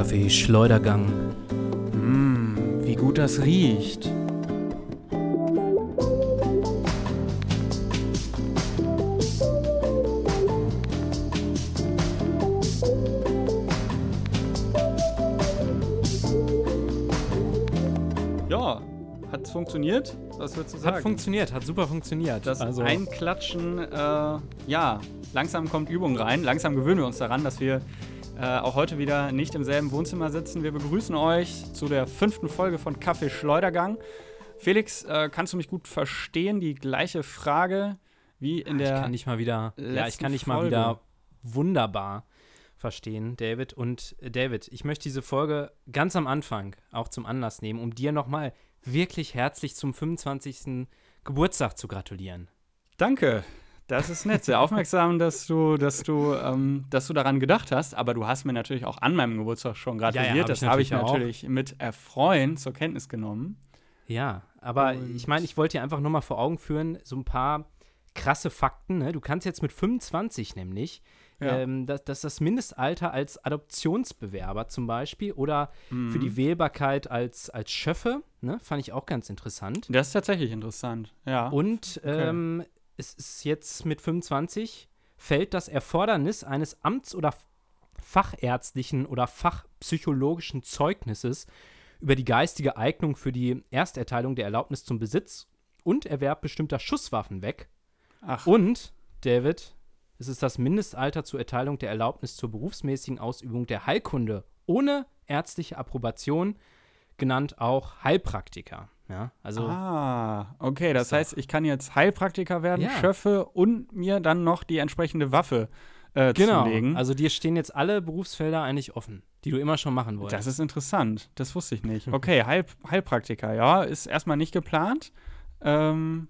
Kaffee Schleudergang. Mmm, wie gut das riecht. Ja, hat es funktioniert? Was würdest du sagen? Hat funktioniert, hat super funktioniert. Das also, Einklatschen, äh, ja, langsam kommt Übung rein. Langsam gewöhnen wir uns daran, dass wir äh, auch heute wieder nicht im selben Wohnzimmer sitzen. Wir begrüßen euch zu der fünften Folge von Kaffee Schleudergang. Felix, äh, kannst du mich gut verstehen? Die gleiche Frage wie in der. ich kann dich mal wieder. Ja, ich kann dich mal Folge. wieder wunderbar verstehen, David. Und äh, David, ich möchte diese Folge ganz am Anfang auch zum Anlass nehmen, um dir nochmal wirklich herzlich zum 25. Geburtstag zu gratulieren. Danke. Das ist nett, sehr aufmerksam, dass du, dass du, ähm, dass du daran gedacht hast. Aber du hast mir natürlich auch an meinem Geburtstag schon gratuliert. Ja, ja, hab das habe ich natürlich auch. mit Erfreuen zur Kenntnis genommen. Ja, aber Und- ich meine, ich wollte dir einfach nur mal vor Augen führen, so ein paar krasse Fakten. Ne? Du kannst jetzt mit 25 nämlich, Ja. ähm, dass, dass das Mindestalter als Adoptionsbewerber zum Beispiel oder für Mhm. die Wählbarkeit als, als Schöffe, ne? fand ich auch ganz interessant. Das ist tatsächlich interessant. Ja. Und Okay. ähm, es ist jetzt mit 25 fällt das Erfordernis eines Amts- oder fachärztlichen oder fachpsychologischen Zeugnisses über die geistige Eignung für die Ersterteilung der Erlaubnis zum Besitz und Erwerb bestimmter Schusswaffen weg. Ach, Und, David, es ist das Mindestalter zur Erteilung der Erlaubnis zur berufsmäßigen Ausübung der Heilkunde ohne ärztliche Approbation, genannt auch Heilpraktiker. Ja, also ah, okay. Das heißt, ich kann jetzt Heilpraktiker werden, Ja. schöffe und mir dann noch die entsprechende Waffe äh, Genau. zulegen. Also dir stehen jetzt alle Berufsfelder eigentlich offen, die du immer schon machen wolltest. das ist interessant. Das wusste ich nicht. Okay, Heil, Heilpraktiker, ja, ist erstmal nicht geplant. Ähm,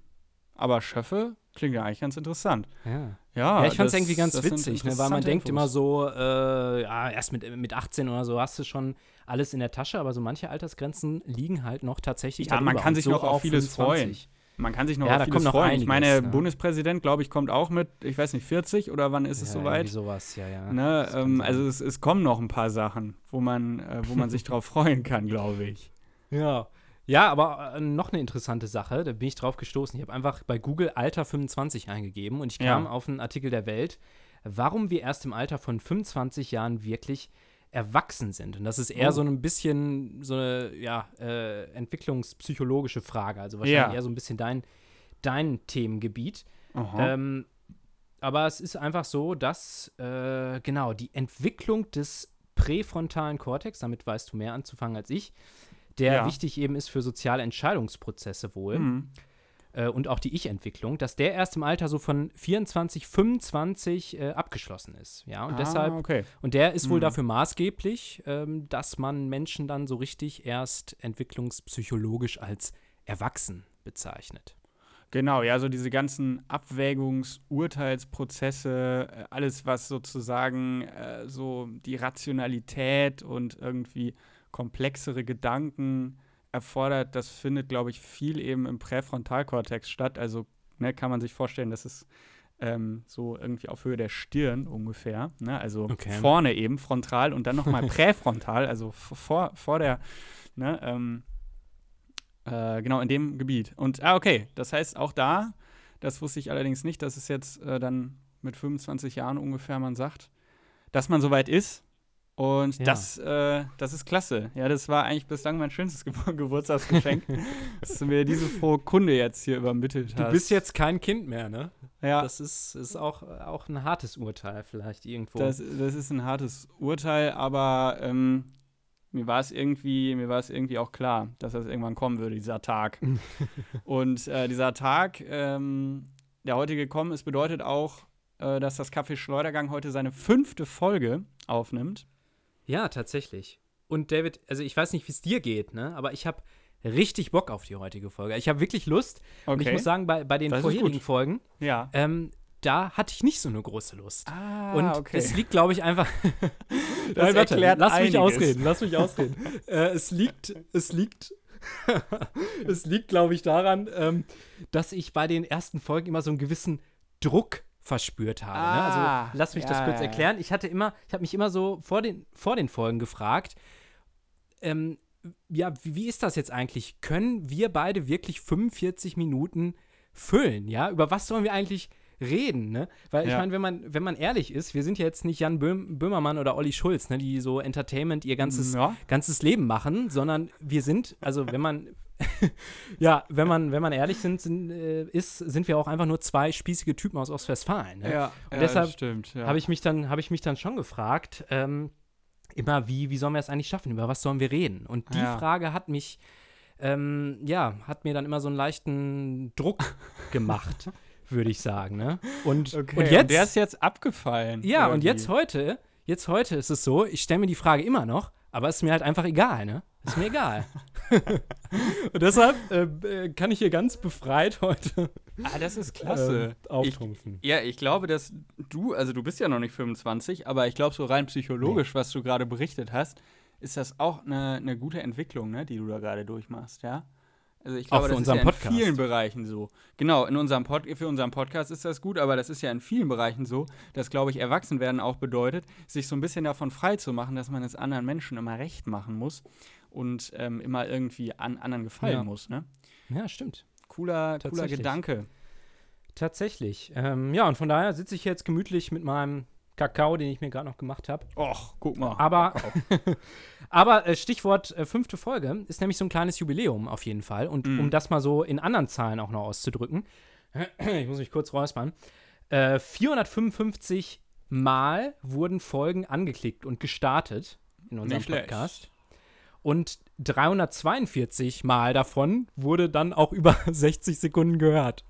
aber Schöffe klingt ja eigentlich ganz interessant. ja. Ja, ja, ich fand es irgendwie ganz witzig, ne, weil man interessante denkt immer Infos. so, äh, ja, erst mit, mit 18 oder so hast du schon alles in der Tasche, aber so manche Altersgrenzen liegen halt noch tatsächlich Ja, man darüber. kann Und sich so noch auf vieles 25. Man kann sich noch Ja, auf da vieles freuen. ich einiges, meine, ja. Bundespräsident, glaube ich, kommt auch mit, ich weiß nicht, 40 oder wann ist es Ja, soweit? irgendwie sowas, ja, ja. Ne, kann ähm, also es, es kommen noch ein paar Sachen, wo man, äh, wo man sich drauf freuen kann, glaube ich. Ja. Ja, aber äh, noch eine interessante Sache, da bin ich drauf gestoßen. Ich habe einfach bei Google Alter 25 eingegeben und ich kam Ja. auf einen Artikel der Welt, warum wir erst im Alter von 25 Jahren wirklich erwachsen sind. Und das ist eher Oh. so ein bisschen so eine ja, äh, entwicklungspsychologische Frage. Also wahrscheinlich Ja. eher so ein bisschen dein, dein Themengebiet. Ähm, aber es ist einfach so, dass äh, genau die Entwicklung des präfrontalen Kortex, damit weißt du mehr anzufangen als ich, der Ja. wichtig eben ist für soziale Entscheidungsprozesse wohl Mhm. äh, und auch die Ich-Entwicklung, dass der erst im Alter so von 24, 25 äh, abgeschlossen ist. Ja, und ah, deshalb, okay. und der ist wohl Mhm. dafür maßgeblich, ähm, dass man Menschen dann so richtig erst entwicklungspsychologisch als erwachsen bezeichnet. Genau, ja, so diese ganzen Abwägungs-, Urteilsprozesse, äh, alles, was sozusagen äh, so die Rationalität und irgendwie komplexere Gedanken erfordert, das findet, glaube ich, viel eben im Präfrontalkortex statt. Also ne, kann man sich vorstellen, dass es ähm, so irgendwie auf Höhe der Stirn ungefähr, ne? also Okay. vorne eben frontal und dann nochmal präfrontal, also vor, vor der, ne, ähm, äh, genau in dem Gebiet. Und, ah, okay, das heißt auch da, das wusste ich allerdings nicht, dass es jetzt äh, dann mit 25 Jahren ungefähr man sagt, dass man soweit ist. Und Ja. das, äh, das ist klasse. Ja, das war eigentlich bislang mein schönstes Ge Geburtstagsgeschenk, dass du mir diese frohe Kunde jetzt hier übermittelt hast. Du bist jetzt kein Kind mehr, ne? ja, Das ist, ist auch, auch ein hartes Urteil vielleicht irgendwo. Das, das ist ein hartes Urteil, aber ähm, mir war es irgendwie, mir war es irgendwie auch klar, dass das irgendwann kommen würde, dieser Tag. Und äh, dieser Tag, ähm, der heute gekommen ist, bedeutet auch, äh, dass das Café Schleudergang heute seine fünfte Folge aufnimmt. Ja, tatsächlich. Und David, also ich weiß nicht, wie es dir geht, ne? Aber ich habe richtig Bock auf die heutige Folge. Ich habe wirklich Lust. Und ich muss sagen, bei, bei den Das vorherigen. Folgen, ja. ähm, da hatte ich nicht so eine große Lust. Ah, Und okay. es liegt, glaube ich, einfach. Das Nein, erklärt lass mich einiges. ausreden, lass mich ausreden. äh, es liegt, es liegt, es liegt, glaube ich, daran, ähm, dass ich bei den ersten Folgen immer so einen gewissen Druck verspürt habe. Ah, ne? Also lass mich das ja, kurz ja, ja. erklären. Ich hatte immer, ich habe mich immer so vor den, vor den Folgen gefragt, ähm, ja, wie, wie ist das jetzt eigentlich? Können wir beide wirklich 45 Minuten füllen? Ja, über was sollen wir eigentlich reden, ne? Weil ich Ja. meine, wenn man, wenn man ehrlich ist, wir sind ja jetzt nicht Jan Böhm, Böhmermann oder Olli Schulz, ne, die so Entertainment ihr ganzes, Ja. ganzes Leben machen, sondern wir sind, also wenn man, ja, wenn man, wenn man ehrlich sind, sind, äh, ist, sind wir auch einfach nur zwei spießige Typen aus Ostwestfalen. Ne? Ja, Und ja, deshalb. Ja. habe ich mich dann, habe ich mich dann schon gefragt, ähm, immer, wie, wie sollen wir es eigentlich schaffen? Über was sollen wir reden? Und die Ja. Frage hat mich, ähm, ja, hat mir dann immer so einen leichten Druck gemacht, würde ich sagen. Ne? Und, okay, und jetzt, der ist jetzt abgefallen. ja, und irgendwie. jetzt heute, jetzt heute ist es so, ich stelle mir die Frage immer noch, aber es ist mir halt einfach egal, ne? Ist mir egal. und deshalb äh, äh, kann ich hier ganz befreit heute Ah, das ist klasse. ähm, auftrumpfen. Ja, ich glaube, dass du, also du bist ja noch nicht 25, aber ich glaube, so rein psychologisch, was du gerade berichtet hast, ist das auch eine, eine gute Entwicklung, ne, die du da gerade durchmachst, ja? Also ich glaube, für das ist ja in Podcast. vielen Bereichen so. Genau, in unserem Pod für unseren Podcast ist das gut, aber das ist ja in vielen Bereichen so, dass, glaube ich, Erwachsenwerden auch bedeutet, sich so ein bisschen davon frei zu machen, dass man es anderen Menschen immer recht machen muss und ähm, immer irgendwie an anderen gefallen Ja. muss, ne? Ja, stimmt. Cooler, cooler. Gedanke. Tatsächlich. Ähm, ja, und von daher sitze ich jetzt gemütlich mit meinem Kakao, den ich mir gerade noch gemacht habe. Och, guck mal. Aber, aber äh, Stichwort äh, fünfte Folge ist nämlich so ein kleines Jubiläum auf jeden Fall. Und Mhm. um das mal so in anderen Zahlen auch noch auszudrücken, ich muss mich kurz räuspern, äh, 455 Mal wurden Folgen angeklickt und gestartet in unserem Nicht schlecht. Und 342 Mal davon wurde dann auch über 60 Sekunden gehört.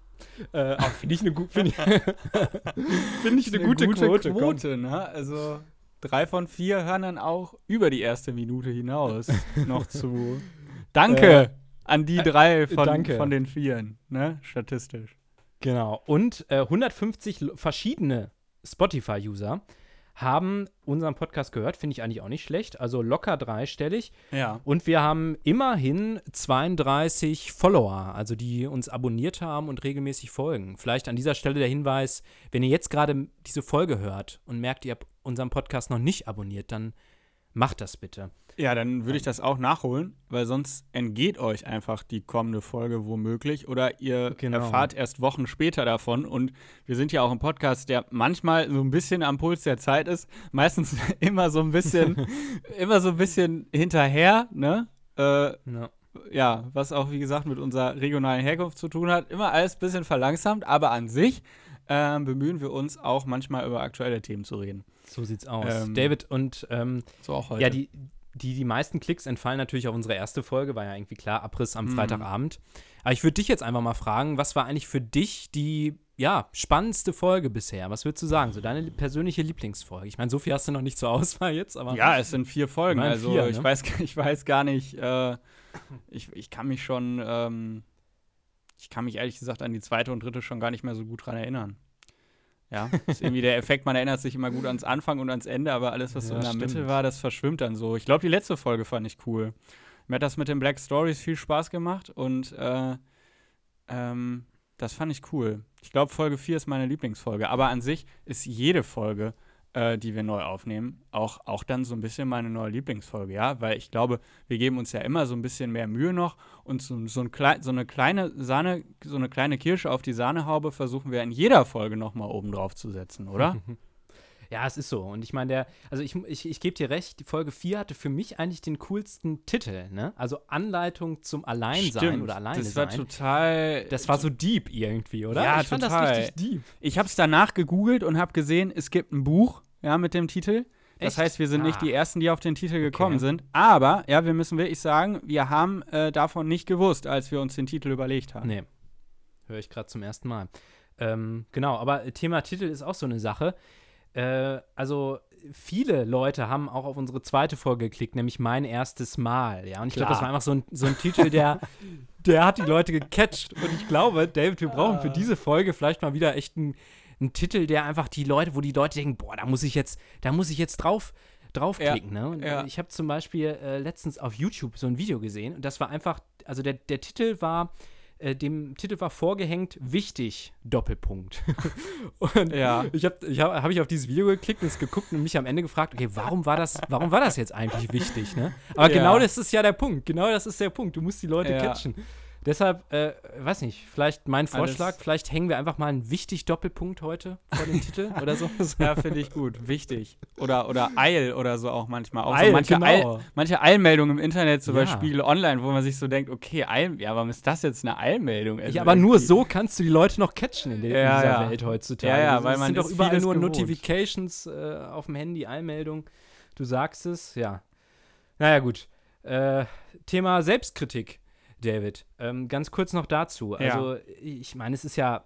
Äh, auch finde ich eine gu find ich, find ich eine, gute, Quote. komm. Quote, ne? Also drei von vier hören dann auch über die erste Minute hinaus noch zu. Danke an die drei von, danke. von den Vieren, ne? Statistisch. Genau. Und äh, 150 l- verschiedene Spotify-User haben unseren Podcast gehört. Finde ich eigentlich auch nicht schlecht. Also locker dreistellig. Ja. Und wir haben immerhin 32 Follower, also die uns abonniert haben und regelmäßig folgen. Vielleicht an dieser Stelle der Hinweis, wenn ihr jetzt gerade diese Folge hört und merkt, ihr habt unseren Podcast noch nicht abonniert, dann macht das bitte. Ja, dann würde ich das auch nachholen, weil sonst entgeht euch einfach die kommende Folge womöglich oder ihr Genau. erfahrt erst Wochen später davon. Und wir sind ja auch ein Podcast, der manchmal so ein bisschen am Puls der Zeit ist, meistens immer so ein bisschen, immer so ein bisschen hinterher, ne? Äh, Ja. ja, was auch wie gesagt mit unserer regionalen Herkunft zu tun hat, immer alles ein bisschen verlangsamt, aber an sich ähm, bemühen wir uns auch manchmal über aktuelle Themen zu reden. So sieht's aus. Ähm, David und ähm, So auch heute. Ja, die, die, die meisten Klicks entfallen natürlich auf unsere erste Folge, war ja irgendwie klar, Abriss am Mhm. Freitagabend. Aber ich würde dich jetzt einfach mal fragen, was war eigentlich für dich die ja, spannendste Folge bisher? Was würdest du sagen? So deine li- persönliche Lieblingsfolge? Ich meine, so viel hast du noch nicht zur Auswahl jetzt, aber. Ja, es sind vier Folgen. Also vier, ich, ne? weiß, ich weiß gar nicht, äh, ich, ich kann mich schon, ähm, ich kann mich ehrlich gesagt an die zweite und dritte schon gar nicht mehr so gut dran erinnern. Ja, ist irgendwie der Effekt, man erinnert sich immer gut ans Anfang und ans Ende, aber alles, was so Ja, in der Mitte stimmt. war, das verschwimmt dann so. Ich glaube, die letzte Folge fand ich cool. Mir hat das mit den Black Stories viel Spaß gemacht und äh, ähm, das fand ich cool. Ich glaube, Folge 4 ist meine Lieblingsfolge, aber an sich ist jede Folge äh, die wir neu aufnehmen, auch, auch dann so ein bisschen meine neue Lieblingsfolge, ja, weil ich glaube, wir geben uns ja immer so ein bisschen mehr Mühe noch und so, so, ein klei so eine kleine Sahne, so eine kleine Kirsche auf die Sahnehaube versuchen wir in jeder Folge nochmal oben drauf zu setzen, oder? Ja, es ist so. Und ich meine, der, also ich, ich, ich gebe dir recht, die Folge 4 hatte für mich eigentlich den coolsten Titel, ne? Also Anleitung zum Alleinsein oder Alleine das war sein. total. Das war so deep irgendwie, oder? Ja, ich fand total. das richtig deep. Ich habe es danach gegoogelt und habe gesehen, es gibt ein Buch, ja, mit dem Titel. Das Echt? heißt, wir sind nicht Ah. die Ersten, die auf den Titel gekommen Okay. sind. Aber, ja, wir müssen wirklich sagen, wir haben äh, davon nicht gewusst, als wir uns den Titel überlegt haben. Nee. Höre ich gerade zum ersten Mal. Ähm, genau, aber Thema Titel ist auch so eine Sache. Äh, also viele Leute haben auch auf unsere zweite Folge geklickt, nämlich mein erstes Mal. Ja, und ich glaube, das war einfach so ein, so ein Titel, der, der hat die Leute gecatcht. Und ich glaube, David, wir brauchen für diese Folge vielleicht mal wieder echt einen, einen Titel, der einfach die Leute, wo die Leute denken, boah, da muss ich jetzt, da muss ich jetzt drauf draufklicken. ne? Und ja. ich habe zum Beispiel äh, letztens auf YouTube so ein Video gesehen und das war einfach, also der, der Titel war äh, dem Titel war vorgehängt, wichtig, Doppelpunkt. und Ja. ich habe ich hab, hab ich auf dieses Video geklickt und es geguckt und mich am Ende gefragt, okay, warum war das, warum war das jetzt eigentlich wichtig, ne? Aber Ja. genau das ist ja der Punkt, genau das ist der Punkt, du musst die Leute Ja. catchen. Deshalb, äh, weiß nicht, vielleicht mein Alles- Vorschlag, vielleicht hängen wir einfach mal einen wichtig Doppelpunkt heute vor dem Titel oder so. Ja, finde ich gut. Wichtig. Oder, oder Eil oder so auch manchmal. Auch Eil, so manche, genau. Eil, manche Eilmeldungen im Internet, zum Ja. Beispiel Spiegel Online, wo man sich so denkt, okay, Eil, ja, warum ist das jetzt eine Eilmeldung? Also Ja, aber nur irgendwie- so kannst du die Leute noch catchen in, der, Ja, in dieser ja. Welt heutzutage. Ja, ja, Also weil es man sind doch überall nur gewohnt. Notifications äh, auf dem Handy, Eilmeldung. Du sagst es, ja. Naja, gut. Äh, Thema Selbstkritik, David. Ähm, ganz kurz noch dazu. Ja. Also, ich meine, es ist ja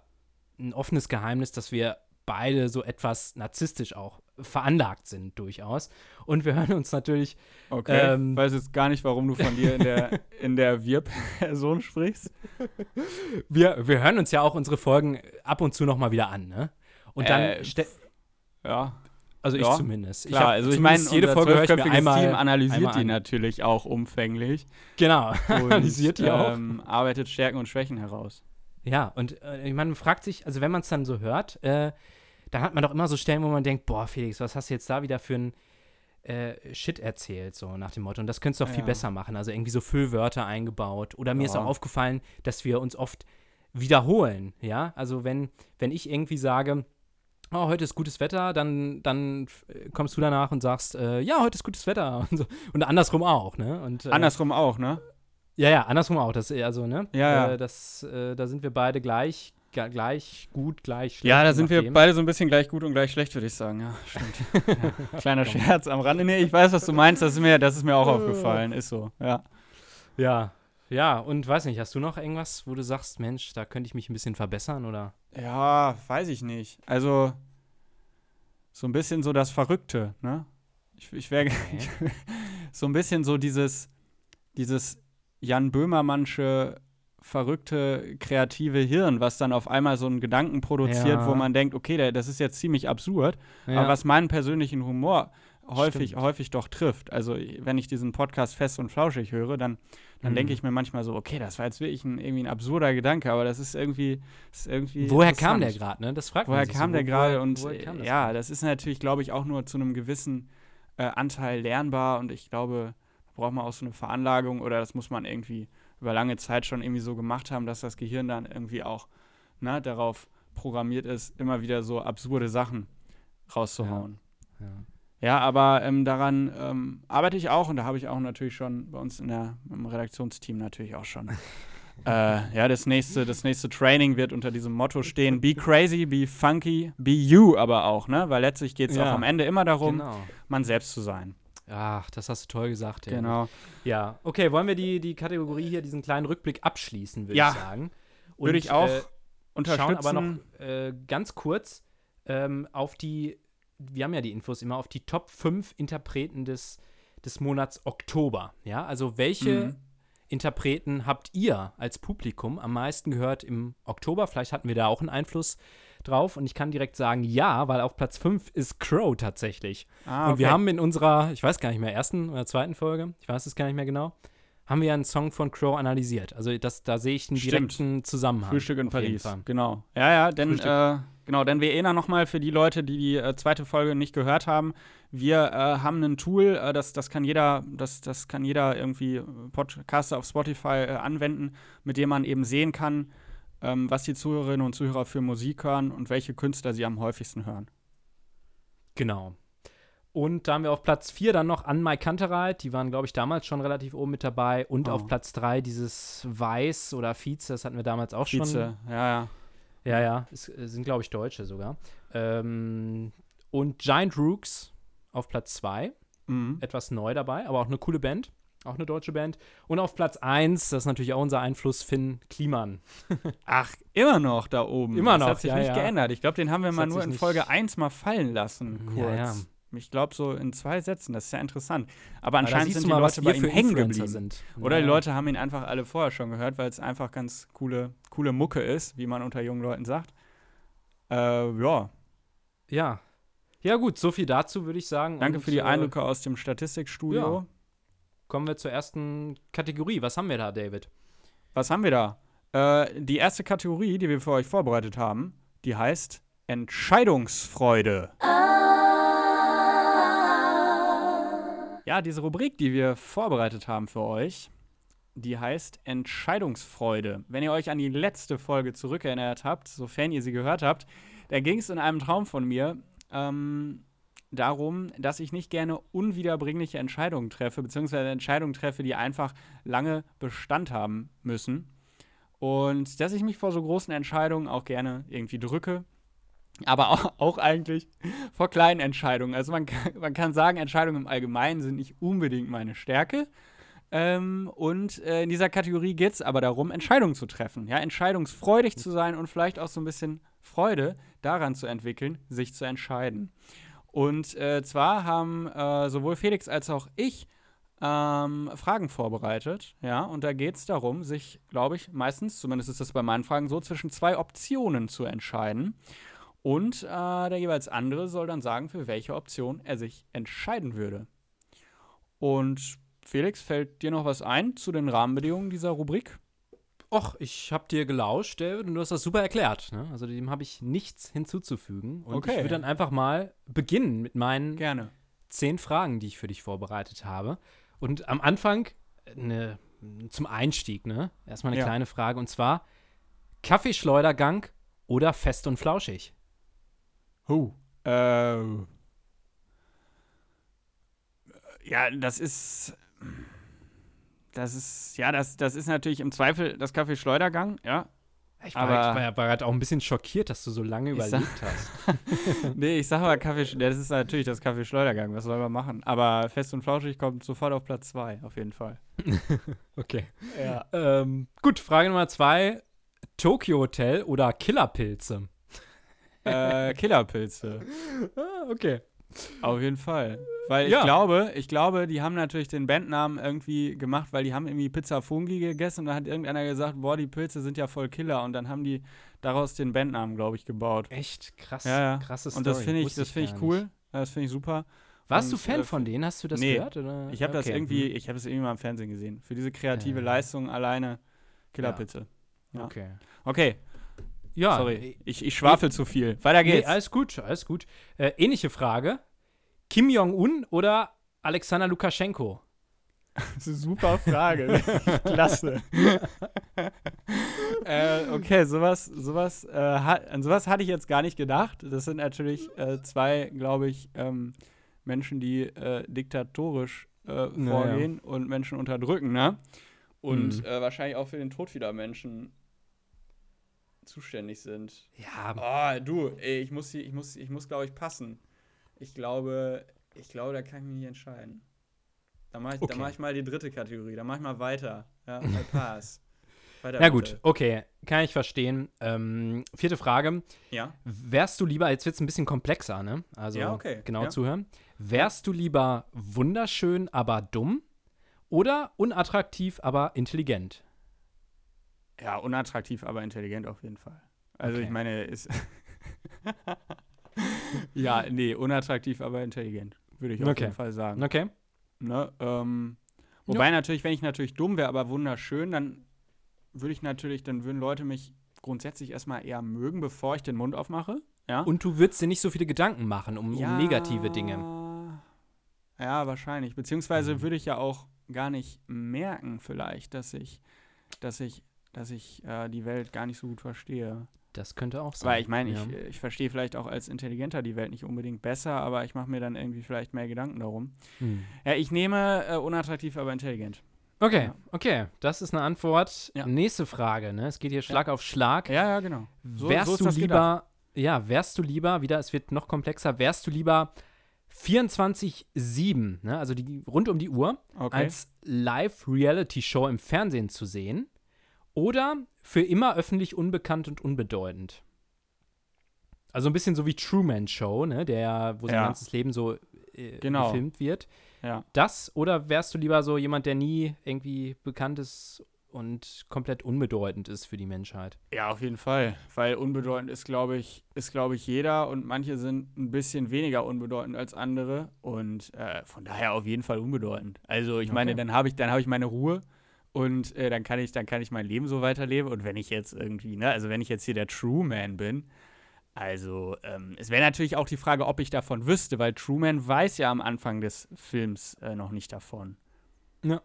ein offenes Geheimnis, dass wir beide so etwas narzisstisch auch veranlagt sind, durchaus. Und wir hören uns natürlich Okay, Ähm, ich weiß jetzt gar nicht, warum du von dir in der, in der Wir-Person sprichst. wir, wir hören uns ja auch unsere Folgen ab und zu noch mal wieder an, ne? Und dann, Äh, Ja, also ich ja, zumindest. klar. hab also ich meine, jede Folge höre ich mir einmal, Team analysiert einmal die an. natürlich auch umfänglich. Genau, Und, analysiert die auch. ähm, arbeitet Stärken und Schwächen heraus. Ja, und äh, ich man fragt sich, also wenn man es dann so hört, äh, dann hat man doch immer so Stellen, wo man denkt, boah, Felix, was hast du jetzt da wieder für ein äh, Shit erzählt, so nach dem Motto. Und das könntest du doch viel Ja. besser machen. Also irgendwie so Füllwörter eingebaut. Oder mir ist Ja. auch aufgefallen, dass wir uns oft wiederholen, ja. Also wenn, wenn ich irgendwie sage, oh, heute ist gutes Wetter, dann, dann äh, kommst du danach und sagst, äh, ja, heute ist gutes Wetter. Und, so. und andersrum auch, ne? Und, äh, Andersrum auch, ne? Ja, ja, andersrum auch. Das, also, ne? Ja, ja. Äh, das, äh, da sind wir beide gleich, gleich gut, gleich schlecht. Ja, da sind wir beide so ein bisschen gleich gut und gleich schlecht, würde ich sagen. Ja, stimmt. ja, kleiner Scherz am Rande. Nee, ich weiß, was du meinst. Das ist mir, das ist mir auch aufgefallen. Ist so, ja. Ja, ja, und weiß nicht, hast du noch irgendwas, wo du sagst, Mensch, da könnte ich mich ein bisschen verbessern oder? Ja, weiß ich nicht. Also, so ein bisschen so das Verrückte, ne? Ich, ich wäre so ein bisschen so dieses, dieses Jan Böhmermannsche verrückte kreative Hirn, was dann auf einmal so einen Gedanken produziert, Ja. wo man denkt, okay, das ist jetzt ziemlich absurd, Ja. aber was meinen persönlichen Humor häufig, Stimmt. häufig doch trifft. Also wenn ich diesen Podcast fest und flauschig höre, dann, dann Mhm. denke ich mir manchmal so, okay, das war jetzt wirklich ein, irgendwie ein absurder Gedanke, aber das ist irgendwie, ist irgendwie Woher kam der gerade, ne? Das fragt Woher man sich kam so. der gerade? woher- Und woher kam ja, gerade? das ist natürlich, glaube ich, auch nur zu einem gewissen äh, Anteil lernbar und ich glaube, da braucht man auch so eine Veranlagung oder das muss man irgendwie über lange Zeit schon irgendwie so gemacht haben, dass das Gehirn dann irgendwie auch ne, darauf programmiert ist, immer wieder so absurde Sachen rauszuhauen. Ja. Ja, aber ähm, daran ähm, arbeite ich auch und da habe ich auch natürlich schon bei uns in der, im Redaktionsteam natürlich auch schon. äh, ja, das nächste, das nächste Training wird unter diesem Motto stehen: Be crazy, be funky, be you, aber auch, ne? Weil letztlich geht es Ja. auch am Ende immer darum, Genau. man selbst zu sein. Ach, das hast du toll gesagt. David. Genau. Ja, okay, wollen wir die, die Kategorie hier, diesen kleinen Rückblick abschließen, würde Ja. ich sagen. Würde ich auch äh, Unterstützen. schauen aber noch äh, ganz kurz ähm, auf die, wir haben ja die Infos immer, auf die Top 5 Interpreten des, des Monats Oktober. Ja, also welche Mhm. Interpreten habt ihr als Publikum am meisten gehört im Oktober? Vielleicht hatten wir da auch einen Einfluss drauf und ich kann direkt sagen, ja, weil auf Platz 5 ist Crow tatsächlich. Ah, Und wir okay. haben in unserer, ich weiß gar nicht mehr, ersten oder zweiten Folge, ich weiß es gar nicht mehr genau, haben wir einen Song von Crow analysiert. Also das, da sehe ich einen Stimmt. direkten Zusammenhang. Frühstück in Paris. Genau. Ja, ja, denn äh, genau, denn wir erinnern nochmal für die Leute, die die äh, zweite Folge nicht gehört haben. Wir äh, haben ein Tool, äh, das, das kann jeder, das, das kann jeder irgendwie äh, Podcaster auf Spotify äh, anwenden, mit dem man eben sehen kann, ähm, was die Zuhörerinnen und Zuhörer für Musik hören und welche Künstler sie am häufigsten hören. Genau. Und da haben wir auf Platz 4 dann noch An My Kantereit. Die waren, glaube ich, damals schon relativ oben mit dabei. Und Oh. auf Platz 3 dieses Weiß oder Vize, das hatten wir damals auch schon. Vize, ja, ja. Ja, ja, es äh, sind, glaube ich, Deutsche sogar. Ähm, und Giant Rooks auf Platz 2. Mhm. etwas neu dabei, aber auch eine coole Band. Auch eine deutsche Band. Und auf Platz 1, das ist natürlich auch unser Einfluss, Finn Kliman. Ach, immer noch da oben. Immer das noch, hat sich ja, nicht ja. geändert. Ich glaube, den haben wir Das mal nur in Folge 1 mal fallen lassen, kurz. Ja. Ich glaube, so in zwei Sätzen. Das ist ja interessant. Aber anscheinend siehst sind du die mal, was Leute bei wir ihm für hängen geblieben. sind. Oder die Ja. Leute haben ihn einfach alle vorher schon gehört, weil es einfach ganz coole, coole Mucke ist, wie man unter jungen Leuten sagt. Äh, ja, Ja. Ja, gut, so viel dazu, würde ich sagen. danke Und, für die äh, Eindrücke aus dem Statistikstudio. Kommen wir zur ersten Kategorie. Was haben wir da, David? Was haben wir da? Äh, die erste Kategorie, die wir für euch vorbereitet haben, die heißt Entscheidungsfreude. Ja, diese Rubrik, die wir vorbereitet haben für euch, die heißt Entscheidungsfreude. Wenn ihr euch an die letzte Folge zurückerinnert habt, sofern ihr sie gehört habt, da ging es in einem Traum von mir ähm, darum, dass ich nicht gerne unwiederbringliche Entscheidungen treffe, beziehungsweise Entscheidungen treffe, die einfach lange Bestand haben müssen. Und dass ich mich vor so großen Entscheidungen auch gerne irgendwie drücke. Aber auch, auch eigentlich vor kleinen Entscheidungen. Also man kann, man kann sagen, Entscheidungen im Allgemeinen sind nicht unbedingt meine Stärke. Ähm, und äh, in dieser Kategorie geht es aber darum, Entscheidungen zu treffen. Ja, entscheidungsfreudig zu sein und vielleicht auch so ein bisschen Freude daran zu entwickeln, sich zu entscheiden. Und äh, zwar haben äh, sowohl Felix als auch ich ähm, Fragen vorbereitet. Ja, und da geht es darum, sich, glaube ich, meistens, zumindest ist das bei meinen Fragen so, zwischen zwei Optionen zu entscheiden. Und äh, der jeweils andere soll dann sagen, für welche Option er sich entscheiden würde. Und Felix, fällt dir noch was ein zu den Rahmenbedingungen dieser Rubrik? Och, ich habe dir gelauscht, David, und du hast das super erklärt. Ne? Also dem habe ich nichts hinzuzufügen. Und Okay. ich würde dann einfach mal beginnen mit meinen Gerne. zehn Fragen, die ich für dich vorbereitet habe. Und am Anfang eine, zum Einstieg, ne? Erstmal eine Ja. kleine Frage. Und zwar: Kaffeeschleudergang oder fest und flauschig? Huh. Äh, ja, das ist. Das ist, ja, das, das ist natürlich im Zweifel das Kaffeeschleudergang, ja. Ich war, Aber- ich war, ja- war halt auch ein bisschen schockiert, dass du so lange Ich sag- überlegt hast. nee, ich sag mal Kaffee, das ist natürlich das Kaffeeschleudergang, was soll man machen? Aber Fest und Flauschig kommt sofort auf Platz 2, auf jeden Fall. Okay. Ja. Ähm, gut, Frage Nummer zwei: Tokyo Hotel oder Killerpilze? Äh, Killerpilze. Ah, okay. Auf jeden Fall. Weil ich Ja. glaube, ich glaube, die haben natürlich den Bandnamen irgendwie gemacht, weil die haben irgendwie Pizza Fungi gegessen und da hat irgendeiner gesagt, boah, die Pilze sind ja voll Killer und dann haben die daraus den Bandnamen, glaube ich, gebaut. Echt krass. Ja, ja. Krasse Story. Und das finde ich, Wusste das finde ich cool. nicht. Das finde ich super. Warst du Und, Fan äh, von denen? Hast du das nee. gehört? Oder? Ich habe das Okay. irgendwie, hm. ich habe das irgendwie mal im Fernsehen gesehen. Für diese kreative Ja. Leistung alleine Killerpilze. ja. Okay. Okay, Ja, sorry. Ich, ich schwafel zu viel. Weiter Nee, geht's. alles gut, alles gut. Äh, ähnliche Frage. Kim Jong-un oder Alexander Lukaschenko? Das ist eine super Frage. Klasse. äh, okay, sowas, sowas, äh, hat, an sowas hatte ich jetzt gar nicht gedacht. Das sind natürlich äh, zwei, glaube ich, ähm, Menschen, die äh, diktatorisch äh, vorgehen und Menschen unterdrücken, ne? Und Mhm. äh, wahrscheinlich auch für den Tod vieler Menschen zuständig sind. Ja, Oh, du, ey, ich muss, hier- ich muss, ich muss, glaube ich, passen. Ich glaube, ich glaube, da kann ich mich nicht entscheiden. Da mache ich, da Okay. mach ich mal die dritte Kategorie. Da mache ich mal weiter. Ja, bei Pass. Weiter ja gut, bitte. okay, kann ich verstehen. Ähm, vierte Frage. Ja. Wärst du lieber, jetzt wird es ein bisschen komplexer, ne? Also Ja, okay, genau ja. zuhören. Wärst du lieber wunderschön, aber dumm oder unattraktiv, aber intelligent? Ja, unattraktiv, aber intelligent auf jeden Fall. Also Okay. ich meine, ist. ja, nee, unattraktiv, aber intelligent. Würde ich auf Okay. jeden Fall sagen. Okay. Ne? Ähm, wobei natürlich, wenn ich natürlich dumm wäre, aber wunderschön, dann würde ich natürlich, dann würden Leute mich grundsätzlich erstmal eher mögen, bevor ich den Mund aufmache. Ja. Und du würdest dir nicht so viele Gedanken machen um, um negative Dinge. Ja, wahrscheinlich. Beziehungsweise Mhm. würde ich ja auch gar nicht merken, vielleicht, dass ich, dass ich, dass ich äh, die Welt gar nicht so gut verstehe. Das könnte auch sein. Weil ich meine, ja. ich, ich verstehe vielleicht auch als Intelligenter die Welt nicht unbedingt besser, aber ich mache mir dann irgendwie vielleicht mehr Gedanken darum. Hm. Ja, ich nehme äh, unattraktiv, aber intelligent. Okay, Ja. okay, das ist eine Antwort. Ja. Nächste Frage, ne? Es geht hier Schlag auf Schlag. Ja, ja, genau. So- wärst so du lieber, ja, wärst du lieber, wieder, es wird noch komplexer, wärst du lieber 24-7, ne? Also die, rund um die Uhr, Okay. als Live-Reality-Show im Fernsehen zu sehen oder für immer öffentlich unbekannt und unbedeutend? Also ein bisschen so wie Truman Show, ne? Der, wo sein Ja. ganzes Leben so äh, Genau. gefilmt wird. ja. Das oder wärst du lieber so jemand, der nie irgendwie bekannt ist und komplett unbedeutend ist für die Menschheit? ja, auf jeden Fall. Weil unbedeutend ist, glaube ich, ist, glaube ich, jeder und manche sind ein bisschen weniger unbedeutend als andere. Und äh, von daher auf jeden Fall unbedeutend. Also ich meine, Okay. dann habe ich, dann habe ich meine Ruhe Und äh, dann kann ich, dann kann ich mein Leben so weiterleben. Und wenn ich jetzt irgendwie, ne, also wenn ich jetzt hier der True Man bin, also ähm, es wäre natürlich auch die Frage, ob ich davon wüsste, weil Truman weiß ja am Anfang des Films äh, noch nicht davon. Ja.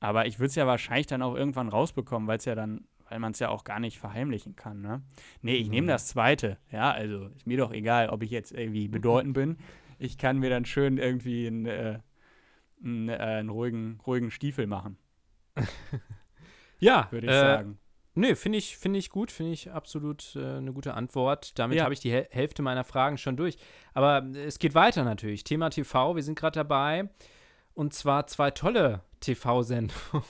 Aber ich würde es ja wahrscheinlich dann auch irgendwann rausbekommen, weil es ja dann, weil man es ja auch gar nicht verheimlichen kann, ne? Nee, ich nehme Mhm. das zweite. Ja, also ist mir doch egal, ob ich jetzt irgendwie bedeutend bin. Ich kann mir dann schön irgendwie einen, äh, einen, äh, einen ruhigen, ruhigen Stiefel machen, Ja, würde ich äh, sagen. Nö, finde ich, finde ich gut, finde ich absolut äh, eine gute Antwort. Damit Ja. habe ich die Häl- Hälfte meiner Fragen schon durch. Aber äh, es geht weiter natürlich. Thema TV, wir sind gerade dabei. Und zwar zwei tolle TV-Sendungen.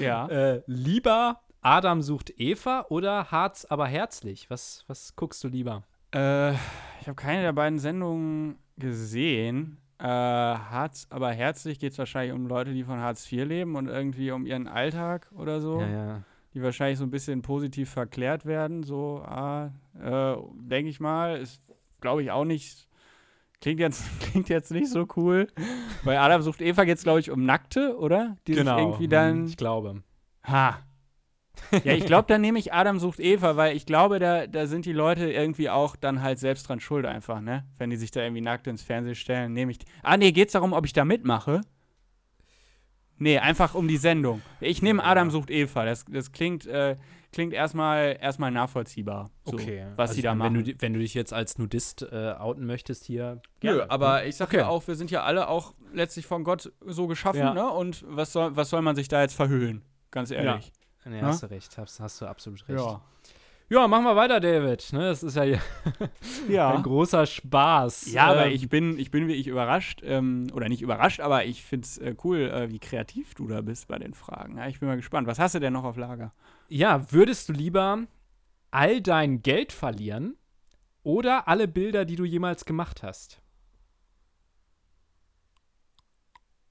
Ja. Äh, lieber Adam sucht Eva oder Harz aber herzlich? Was, was guckst du lieber? Äh, ich habe keine der beiden Sendungen gesehen. Äh, Harz, aber herzlich geht es wahrscheinlich um Leute, die von Hartz IV leben und irgendwie um ihren Alltag oder so, Ja, ja. die wahrscheinlich so ein bisschen positiv verklärt werden. So, ah, äh, denke ich mal, ist, glaube ich, auch nicht. Klingt jetzt, klingt jetzt nicht so cool. Bei Adam sucht Eva geht es, glaube ich, um Nackte, oder? Die sich irgendwie dann. Ich glaube. Ha. Ja, ich glaube, dann nehme ich Adam sucht Eva, weil ich glaube, da, da sind die Leute irgendwie auch dann halt selbst dran schuld einfach, ne? Wenn die sich da irgendwie nackt ins Fernsehen stellen, nehme ich. Ah, nee, geht's darum, ob ich da mitmache? Nee, einfach um die Sendung. Ich nehme Ja. Adam sucht Eva. Das, das klingt, äh, klingt erstmal, erstmal nachvollziehbar. So, Was Also die da meine, machen. Wenn du, wenn du dich jetzt als Nudist äh, outen möchtest hier. Nö, gerne. aber ich sag Okay. ja auch, wir sind ja alle auch letztlich von Gott so geschaffen, Ja. ne? Und was soll, was soll man sich da jetzt verhüllen? Ganz ehrlich. Nee, Ja? hast du recht. Hast, hast du absolut recht. Ja. Ja, machen wir weiter, David. Ne, das ist ja ja. ein großer Spaß. Ja, aber Ähm, ich bin, ich bin wie ich überrascht, ähm, oder nicht überrascht, aber ich finde es äh, cool, äh, wie kreativ du da bist bei den Fragen. Ja, ich bin mal gespannt. Was hast du denn noch auf Lager? Ja, würdest du lieber all dein Geld verlieren oder alle Bilder, die du jemals gemacht hast?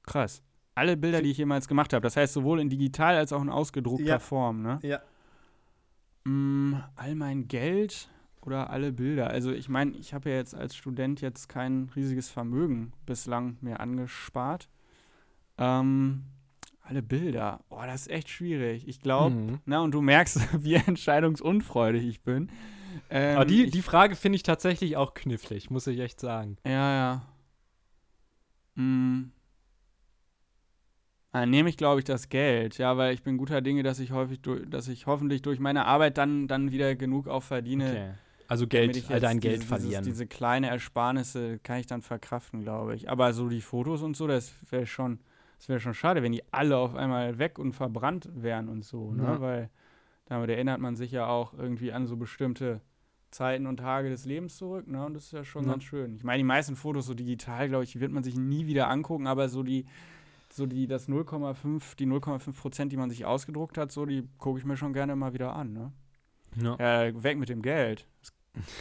Krass. Alle Bilder, die ich jemals gemacht habe. Das heißt, sowohl in digital als auch in ausgedruckter Ja. Form, ne? Ja. Mm, all mein Geld oder alle Bilder. Also ich meine, ich habe ja jetzt als Student jetzt kein riesiges Vermögen bislang mir angespart. Ähm, alle Bilder. Oh, das ist echt schwierig. Ich glaube, Mhm. na und du merkst, wie entscheidungsunfreudig ich bin. Ähm, Aber die, ich, die Frage finde ich tatsächlich auch knifflig, muss ich echt sagen. Ja, ja. Mm. Dann nehme ich, glaube ich, das Geld, ja, weil ich bin guter Dinge, dass ich häufig, durch, dass ich hoffentlich durch meine Arbeit dann, dann wieder genug auch verdiene, Okay. Also damit Geld, ich all dein Geld verlieren. Dieses, diese kleine Ersparnisse kann ich dann verkraften, glaube ich. Aber so die Fotos und so, das wäre schon, das wäre schon schade, wenn die alle auf einmal weg und verbrannt wären und so, ne? Ja. Weil damit erinnert man sich ja auch irgendwie an so bestimmte Zeiten und Tage des Lebens zurück, ne? Und das ist ja schon Ja. ganz schön. Ich meine, die meisten Fotos so digital, glaube ich, die wird man sich nie wieder angucken, aber so die so die das 0,5 die 0,5 Prozent, die man sich ausgedruckt hat, so die gucke ich mir schon gerne mal wieder an, ne? ja. Ja, weg mit dem Geld.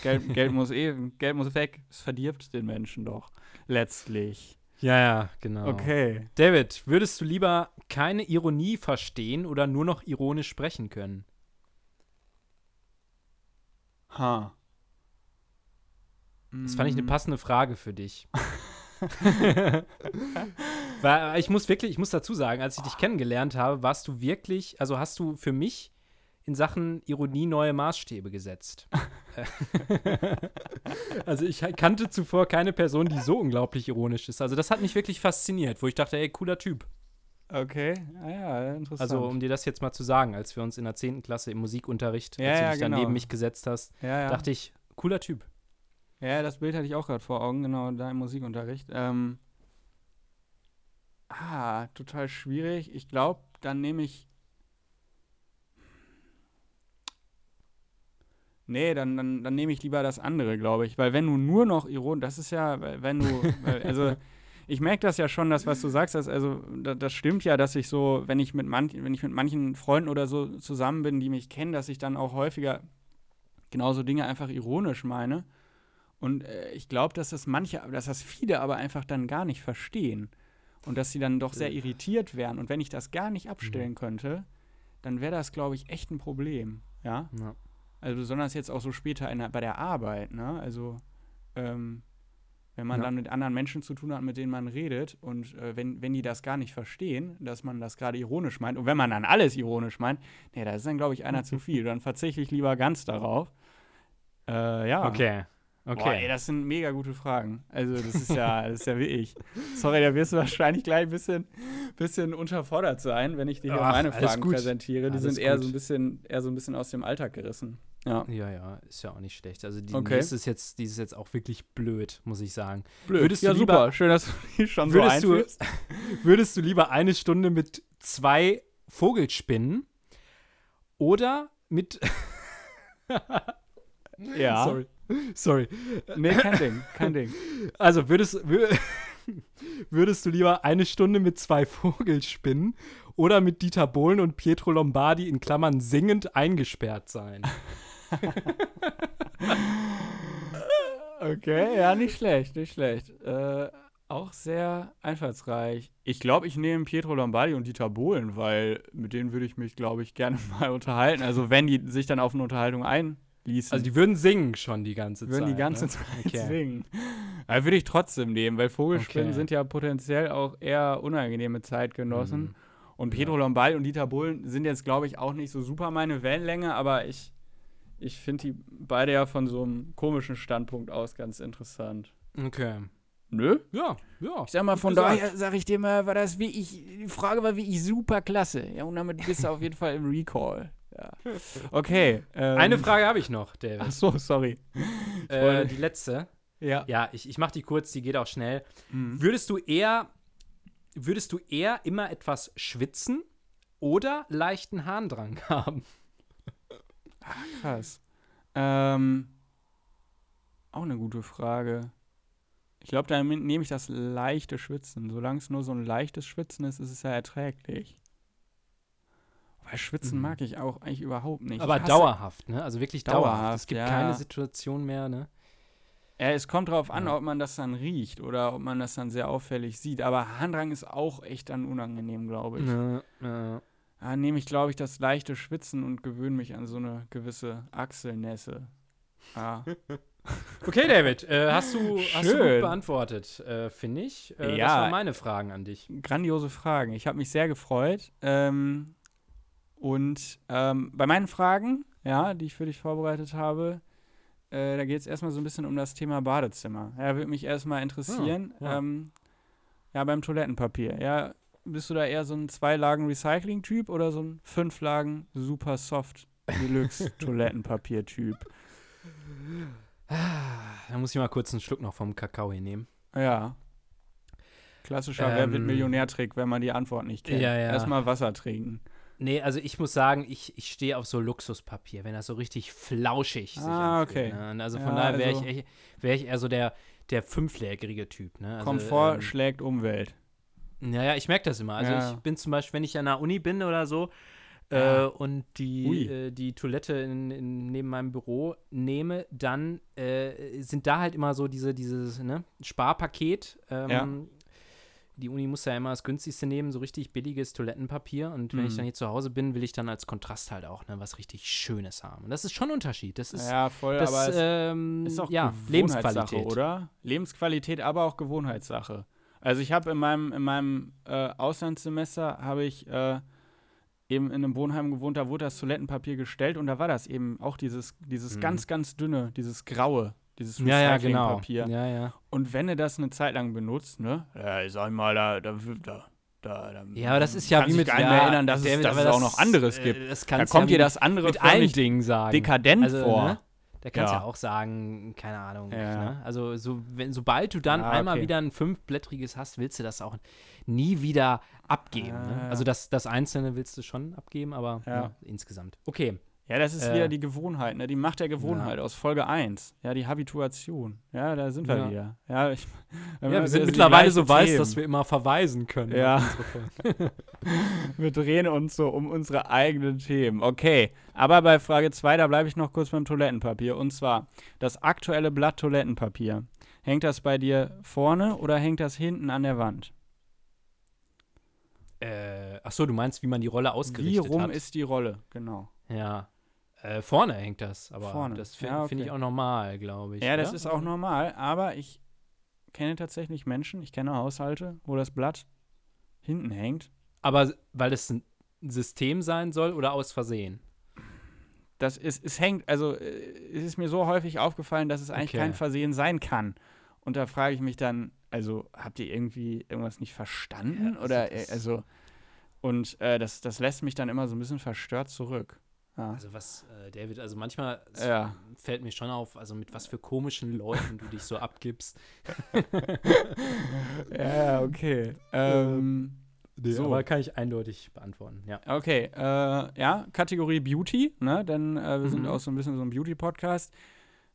Geld, Geld muss eh, Geld muss weg. Es verdirbt den Menschen doch. Letztlich. ja, ja, genau. Okay. David, würdest du lieber keine Ironie verstehen oder nur noch ironisch sprechen können? Ha. Das fand ich eine Mm, passende Frage für dich. Weil ich muss wirklich, ich muss dazu sagen, als ich dich kennengelernt habe, warst du wirklich, also hast du für mich in Sachen Ironie neue Maßstäbe gesetzt. also ich kannte zuvor keine Person, die so unglaublich ironisch ist. Also das hat mich wirklich fasziniert, wo ich dachte, ey, cooler Typ. Okay. Ah ja, interessant. Also um dir das jetzt mal zu sagen, als wir uns in der 10. Klasse im Musikunterricht, Ja, als du ja, dich dann genau. neben mich gesetzt hast, ja, ja. dachte ich, cooler Typ. Ja, das Bild hatte ich auch gerade vor Augen, genau, da im Musikunterricht. Ähm, ah, total schwierig. Ich glaube, dann nehme ich. Nee, dann, dann, dann nehme ich lieber das andere, glaube ich. Weil wenn du nur noch ironisch, das ist ja, wenn du, also ich merke das ja schon, das, was du sagst, das, also da, das stimmt ja, dass ich so, wenn ich mit manchen, wenn ich mit manchen Freunden oder so zusammen bin, die mich kennen, dass ich dann auch häufiger genauso Dinge einfach ironisch meine. Und äh, ich glaube, dass das manche, dass das viele aber einfach dann gar nicht verstehen. Und dass sie dann doch sehr irritiert wären. Und wenn ich das gar nicht abstellen könnte, dann wäre das, glaube ich, echt ein Problem. Ja. Also besonders jetzt auch so später der, bei der Arbeit, ne? Also, ähm, Wenn man Ja. dann mit anderen Menschen zu tun hat, mit denen man redet und äh, wenn, wenn die das gar nicht verstehen, dass man das gerade ironisch meint und wenn man dann alles ironisch meint, nee, da ist dann, glaube ich, einer zu viel. Dann verzichte ich lieber ganz darauf. Äh, ja. Okay. Boah, Okay. ey, das sind mega gute Fragen. Also, das ist ja, das ist ja wie ich. Sorry, da wirst du wahrscheinlich gleich ein bisschen, bisschen unterfordert sein, wenn ich dir hier Ach, meine Fragen gut. präsentiere. Die Alles sind eher gut. so ein bisschen, eher so ein bisschen aus dem Alltag gerissen. Ja. ja, ja, ist ja auch nicht schlecht. Also die Okay. nächste ist jetzt, die ist jetzt auch wirklich blöd, muss ich sagen. Blöd. Würdest du ja, lieber- super. Schön, dass du die schon so Würdest du, einführst. würdest du lieber eine Stunde mit zwei Vogelspinnen oder mit. Ja. Sorry. Sorry. Nee, kein Ding. Kein Ding. Also würdest, wür- würdest du lieber eine Stunde mit zwei Vogelspinnen oder mit Dieter Bohlen und Pietro Lombardi in Klammern singend eingesperrt sein? Okay, ja, nicht schlecht, nicht schlecht. Äh, auch sehr einfallsreich. Ich glaube, ich nehme Pietro Lombardi und Dieter Bohlen, weil mit denen würde ich mich, glaube ich, gerne mal unterhalten. Also, wenn die sich dann auf eine Unterhaltung einließen. Also die würden singen schon die ganze würden Zeit. die ganze ne? Zeit Okay. singen. Aber würde ich trotzdem nehmen, weil Vogelspinnen Okay. sind ja potenziell auch eher unangenehme Zeitgenossen. Mhm. Und Pedro Lombardi und Dieter Bohlen sind jetzt, glaube ich, auch nicht so super meine Wellenlänge, aber ich, ich finde die beide ja von so einem komischen Standpunkt aus ganz interessant. Okay. Nö? Ja, ja. Ich sag mal, von gesagt. daher sage ich dir mal, war das wie ich, die Frage war wie ich super klasse. Ja, und damit bist du auf jeden Fall im Recall. Ja. Okay. Ähm, Eine Frage habe ich noch, David. Ach so, sorry. Äh, die letzte. Ja. Ja, ich, ich mache die kurz, die geht auch schnell. Mhm. Würdest du eher, würdest du eher immer etwas schwitzen oder leichten Harndrang haben? Krass. Ähm, auch eine gute Frage. Ich glaube, da nehme ich das leichte Schwitzen. Solange es nur so ein leichtes Schwitzen ist, ist es ja erträglich. Schwitzen Mhm. mag ich auch eigentlich überhaupt nicht. Aber dauerhaft, ne? Also wirklich dauerhaft. Dauerhaft, Es gibt ja. keine Situation mehr, ne? Ja, es kommt drauf an, Ja. ob man das dann riecht oder ob man das dann sehr auffällig sieht. Aber Harndrang ist auch echt dann unangenehm, glaube ich. Ja, ja. Da nehme ich, glaube ich, das leichte Schwitzen und gewöhne mich an so eine gewisse Achselnässe. Ah. Okay, David, äh, hast, du, hast du gut Schön. beantwortet, äh, finde ich. Äh, Das Ja. waren meine Fragen an dich. grandiose Fragen. Ich habe mich sehr gefreut. Ähm, und ähm, bei meinen Fragen, ja, die ich für dich vorbereitet habe, äh, da geht es erstmal so ein bisschen um das Thema Badezimmer. Ja, würde mich erstmal interessieren. Ja, Ja, ja. Ähm, ja, beim Toilettenpapier. Ja, bist du da eher so ein Zwei-Lagen-Recycling-Typ oder so ein Fünf-Lagen Super Soft Deluxe Toilettenpapier-Typ? Da muss ich mal kurz einen Schluck noch vom Kakao hier nehmen. Ja. Klassischer Wer wird Ähm, Millionär-Trick, wenn man die Antwort nicht kennt. Ja, ja. Erstmal Wasser trinken. Nee, also ich muss sagen, ich, ich stehe auf so Luxuspapier, wenn das so richtig flauschig sich Ah, anfühlt, okay. Ne? Also Ja, von daher wäre also- ich, wär ich eher so der, der fünflägerige Typ. Ne? Also, Komfort ähm, schlägt Umwelt. Ja, ja, ich merke das immer. Also Ja. ich bin zum Beispiel, wenn ich an der Uni bin oder so Ja. äh, und die, äh, die Toilette in, in, neben meinem Büro nehme, dann äh, sind da halt immer so diese, dieses ne, Sparpaket. Ähm, Ja. Die Uni muss ja immer das günstigste nehmen, so richtig billiges Toilettenpapier. Und wenn ich Mhm. dann hier zu Hause bin, will ich dann als Kontrast halt auch ne, was richtig Schönes haben. Und das ist schon ein Unterschied. Das ist, Ja, voll, das, aber ähm, ist auch ja, Lebensqualität. oder? Lebensqualität, aber auch Gewohnheitssache. Also ich habe in meinem, in meinem äh, Auslandssemester habe ich äh, eben in einem Wohnheim gewohnt, da wurde das Toilettenpapier gestellt und da war das eben auch dieses, dieses Mhm. ganz, ganz dünne, dieses graue, dieses Ja, ja, genau. Recyclingpapier. Ja, ja. Und wenn du das eine Zeit lang benutzt, ne? Ja, ich sag mal, da, da, da, da, da Ja, aber das ist ja wie mit nicht ja, mehr erinnern, dass, David, es, dass es auch noch anderes äh, gibt. Da kommt ja dir das andere mit allen Dingen sagen. dekadent Also, vor. ne? Da kannst du Ja. ja auch sagen, keine Ahnung. Ja. Ne? Also, so, wenn, sobald du dann Ah, einmal okay. wieder ein fünfblättriges hast, willst du das auch nie wieder abgeben. Ah, ne? Also, das, das Einzelne willst du schon abgeben, aber ne, insgesamt. Okay. Ja, das ist Äh, wieder die Gewohnheit, ne? die Macht der Gewohnheit aus Folge 1. Ja, die Habituation. Ja, da sind wir Ja. wieder. Ja, ich, Ja, wir sind mittlerweile so weiß, dass wir immer verweisen können. Ja. wir drehen uns so um unsere eigenen Themen. Okay, aber bei Frage 2, da bleibe ich noch kurz beim Toilettenpapier. Und zwar das aktuelle Blatt Toilettenpapier. Hängt das bei dir vorne oder hängt das hinten an der Wand? äh, ach so, du meinst, wie man die Rolle Wie ausgerichtet rum hat? ist die Rolle? Genau. ja. Äh, vorne hängt das, aber Vorne. das finde Ja, find okay. ich auch normal, glaube ich. Ja, das oder? ist auch normal, aber ich kenne tatsächlich Menschen, ich kenne Haushalte, wo das Blatt hinten hängt. Aber weil es ein System sein soll oder aus Versehen? Das ist, es hängt, also äh, es ist mir so häufig aufgefallen, dass es eigentlich Okay. kein Versehen sein kann. Und da frage ich mich dann, also habt ihr irgendwie irgendwas nicht verstanden? Ja, also Oder das- äh, also und äh, das, das lässt mich dann immer so ein bisschen verstört zurück. Ja. Also was, äh, David, also manchmal Ja. fällt mir schon auf, also mit was für komischen Leuten du dich so abgibst. ja, okay. Ähm, So. Aber kann ich eindeutig beantworten, ja. Okay, äh, ja, Kategorie Beauty, ne? Denn äh, wir sind Mhm. auch so ein bisschen so ein Beauty-Podcast.